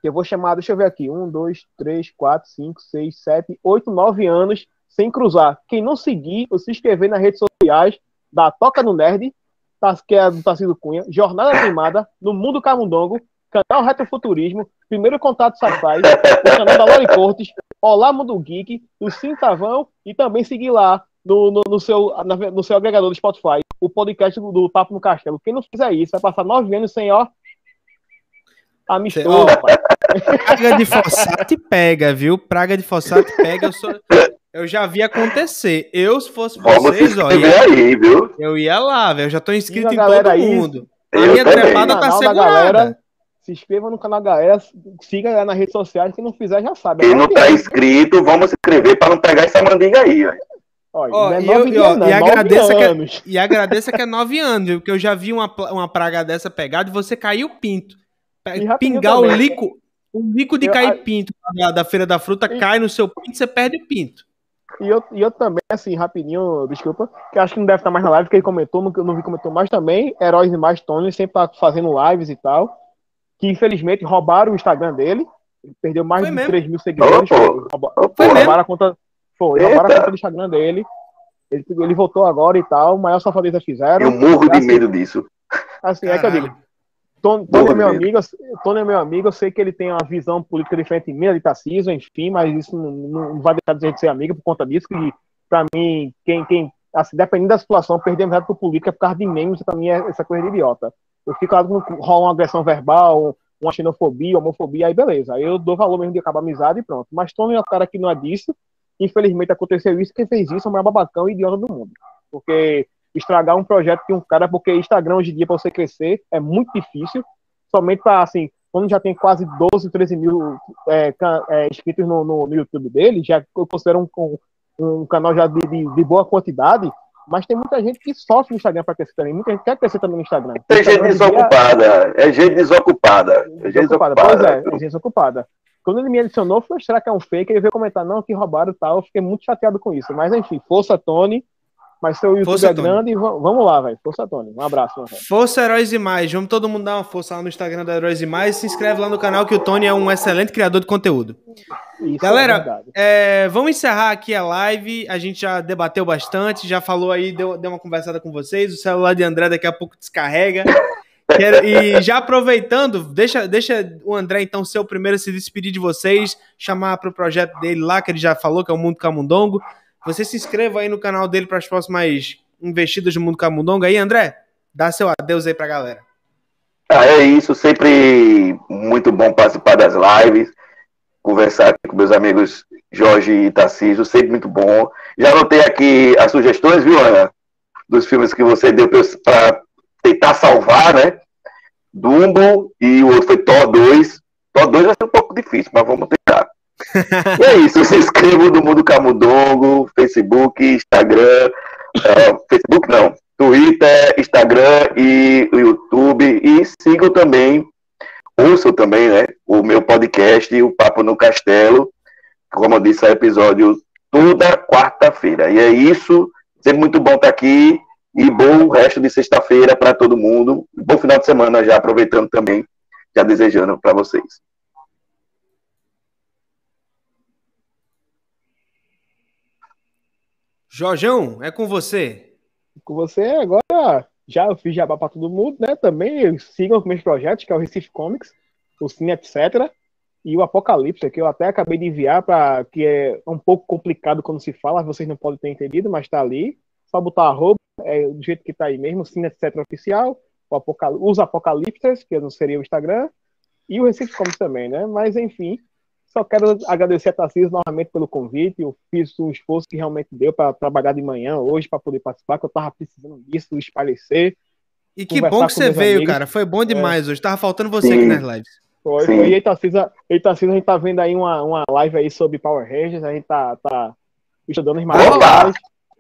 que eu vou chamar, deixa eu ver aqui, um, dois, três, quatro, cinco, seis, sete, oito, nove anos sem cruzar. Quem não seguir ou se inscrever nas redes sociais da Toca no Nerd, tá, que é do Tarcísio Cunha, Jornada Queimada, no Mundo Camundongo, Canal Retrofuturismo, Primeiro Contato Safai, o canal da Lori Cortes, Olá Mundo Geek, o Cintavão e também seguir lá no, no, no, seu, no seu agregador do Spotify, o podcast do, do, Papo no Castelo. Quem não fizer isso vai passar nove anos sem, ó. Amistoso, Praga de fossato pega, viu? Praga de fossato pega. Eu, sou, eu já vi acontecer. Eu, se fosse vocês, ó. Ia, aí, viu? Eu ia lá, velho. Eu já tô inscrito em todo aí, mundo. A minha trepada tá segurada. Galera, se inscreva no canal galera, siga nas redes sociais, quem não fizer já sabe. Quem não tá inscrito, vamos se inscrever para não pegar essa mandinga aí, ó. Ó, é e, eu, e, ó, e, agradeça que é, e agradeça que é nove anos, viu? Porque eu já vi uma, uma praga dessa pegada e você caiu pinto. Pingar o lico, o lico de eu, cair pinto da, da, Feira da Fruta e, cai no seu pinto e você perde o pinto. E eu, e eu também, assim, rapidinho, desculpa, que acho que não deve estar mais na live, porque ele comentou, não, não vi comentou mais também, Heróis e Mais Tony sempre tá fazendo lives e tal, que infelizmente roubaram o Instagram dele, Ele perdeu mais Foi de mesmo? 3 mil seguidores. Foi roubaram a conta. Foi, Eita. roubaram a conta do Instagram dele. Ele, ele voltou agora e tal, o maior safadeza fizeram. Eu morro de Assim, medo disso. Assim, é que eu digo, Caralho. Tony, Tony é meu amigo, eu- Tony é meu amigo, eu sei que ele tem uma visão política diferente de mim, de Tarcísio, enfim, mas isso não, não vai deixar de a gente ser amigo por conta disso, que pra mim, quem, quem assim, dependendo da situação, perder amizade por política por causa de memes, pra mim é essa coisa de idiota. Eu fico lá rola uma agressão verbal, uma xenofobia, homofobia, aí beleza, aí eu dou valor mesmo de acabar a amizade e pronto. Mas Tony é um cara que não é disso, infelizmente aconteceu isso, quem fez isso é o maior babacão e idiota do mundo. Porque estragar um projeto de um cara, porque Instagram hoje em dia, para você crescer, é muito difícil. Somente para, assim, quando já tem quase 12, 13 mil é, é, inscritos no, no- no YouTube dele, já eu considero um, um, um canal já de, de- de boa quantidade, mas tem muita gente que sofre no Instagram para crescer também. Muita gente quer crescer também no Instagram. Tem gente desocupada. É gente desocupada. É gente desocupada. desocupada. Pois é, é gente desocupada. Quando ele me adicionou, foi será que é um fake? Ele veio comentar, não, que roubaram e tal. Eu fiquei muito chateado com isso. Mas enfim, força, Tony. Mas seu YouTube Força, é Tony. grande e va- vamos lá, velho. Força, Tony. Um abraço, velho. Força Heróis e Mais. Vamos todo mundo dar uma força lá no Instagram da Heróis e Mais. Se inscreve lá no canal que o Tony é um excelente criador de conteúdo. Isso Galera, é. É, vamos encerrar aqui a live. A gente já debateu bastante, já falou aí, deu, deu uma conversada com vocês. O celular de André daqui a pouco descarrega. Quero- e já aproveitando, deixa, deixa o André então ser o primeiro a se despedir de vocês, chamar para o projeto dele lá, que ele já falou, que é o Mundo Camundongo. Você se inscreva aí no canal dele para as próximas investidas do Mundo Camundongo. Aí, André, dá seu adeus aí pra galera. Ah, é isso, sempre muito bom participar das lives, conversar com meus amigos Jorge e Tarcísio, sempre muito bom. Já anotei aqui as sugestões, viu, Ana? Dos filmes que você deu para tentar salvar, né? Dumbo e o outro foi Thor 2. Thor 2 vai ser um pouco difícil, mas vamos tentar. E é isso, se inscrevam no Mundo Camundongo, Facebook, Instagram, ah, Facebook não, Twitter, Instagram e YouTube. E sigam também, ouçam também, né? O meu podcast, o Papo no Castelo. Como eu disse, é episódio toda quarta-feira. E é isso. Sempre muito bom estar aqui. E bom resto de sexta-feira para todo mundo. Bom final de semana já, aproveitando também, já desejando para vocês. Jorjão, é com você. Com você agora, já fiz jabá pra todo mundo, né? Também sigam os meus projetos, que é o Recife Comics, o Cine Etc. E o Apocalipse, que eu até acabei de enviar, pra, que é um pouco complicado quando se fala, vocês não podem ter entendido, mas tá ali. Só botar arroba, é, do jeito que tá aí mesmo, Cine Etc. Oficial, o Apocal os Apocalipses, que não seria o Instagram, e o Recife Comics também, né? Mas enfim, só quero agradecer a Tarcísio novamente pelo convite. Eu fiz um esforço que realmente deu para trabalhar de manhã hoje para poder participar, que eu tava precisando disso, espalhecer. E que bom que você veio, amigos. cara. Foi bom demais hoje. Tava faltando você Sim. aqui nas lives. Foi, Sim. foi. E aí, Tarcísio, aí, Tarcísio, a gente tá vendo aí uma, uma live aí sobre Power Rangers, a gente tá, tá estudando os Vai materiais.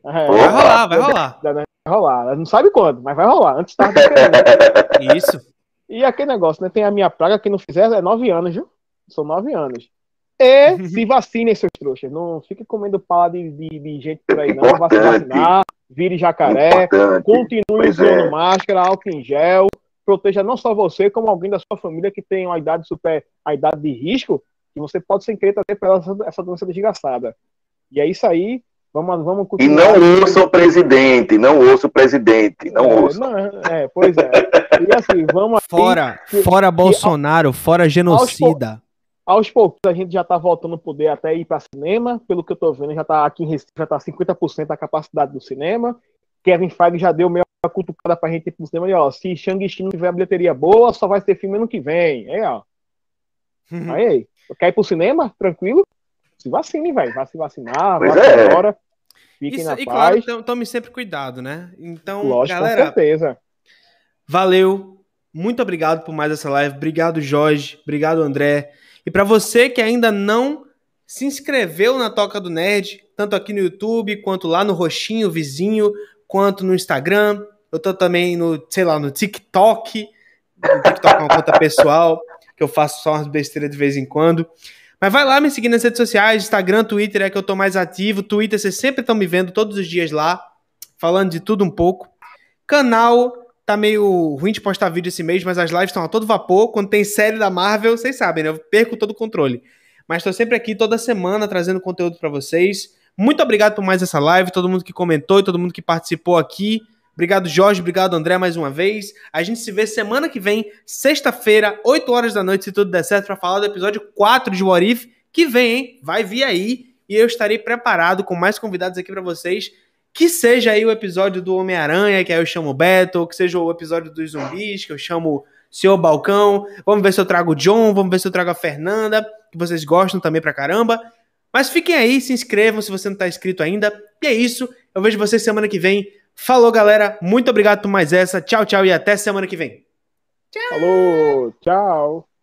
É, Vai rolar, vai rolar. vai rolar. Não sabe quando, mas vai rolar. Antes tava querendo. Isso. E aquele negócio, né? Tem a minha praga, que não fizer é nove anos, viu? São nove anos. E se vacinem, seus trouxas. Não fique comendo pala de, de, de gente por aí, não. Vá se vacinar, vire jacaré, Importante. continue Pois usando é. máscara, álcool em gel. Proteja não só você, como alguém da sua família que tem uma idade super, a idade de risco, que você pode sem querer trazer para essa, essa doença desgraçada. E é isso aí. Vamos, vamos E continuar. não ouça o presidente, não ouça o presidente, não é, ouça. não, é, pois é. E assim, vamos aí. Fora, fora Bolsonaro, fora genocida. Aos poucos a gente já tá voltando a poder até ir para cinema. Pelo que eu tô vendo, já tá aqui em Recife, já tá 50% da capacidade do cinema. Kevin Feige já deu meio uma cutucada pra gente ir pro cinema. E, ó, se Shang-Chi não tiver bilheteria boa, só vai ter filme ano que vem. É, ó. Uhum. Aí, aí. Quer ir pro cinema? Tranquilo? Se vacine, velho. Vai se vacinar, Pois vai é. agora. Fiquem Isso, na e claro, paz. to- tome sempre cuidado, né? Então, Lógico, com galera, certeza. valeu. Muito obrigado por mais essa live. Obrigado, Jorge. Obrigado, André. E para você que ainda não se inscreveu na Toca do Nerd, tanto aqui no YouTube, quanto lá no Roxinho Vizinho, quanto no Instagram. Eu tô também no, sei lá, no TikTok. O TikTok é uma conta pessoal, que eu faço só umas besteiras de vez em quando. Mas vai lá me seguir nas redes sociais, Instagram, Twitter é que eu tô mais ativo. Twitter, vocês sempre estão me vendo todos os dias lá, falando de tudo um pouco. Canal tá meio ruim de postar vídeo esse mês, mas as lives estão a todo vapor. Quando tem série da Marvel, vocês sabem, né? Eu perco todo o controle. Mas estou sempre aqui toda semana trazendo conteúdo para vocês. Muito obrigado por mais essa live, todo mundo que comentou e todo mundo que participou aqui. Obrigado, Jorge. Obrigado, André, mais uma vez. A gente se vê semana que vem, sexta-feira, 8 horas da noite, se tudo der certo, para falar do episódio 4 de What If, que vem, hein? Vai vir aí. E eu estarei preparado com mais convidados aqui para vocês que seja aí o episódio do Homem-Aranha, que aí eu chamo o Beto, que seja o episódio dos zumbis, que eu chamo o Senhor Balcão. Vamos ver se eu trago o John, vamos ver se eu trago a Fernanda, que vocês gostam também pra caramba. Mas fiquem aí, se inscrevam se você não tá inscrito ainda. E é isso, eu vejo vocês semana que vem. Falou, galera. Muito obrigado por mais essa. Tchau, tchau e até semana que vem. Tchau. Falou, tchau.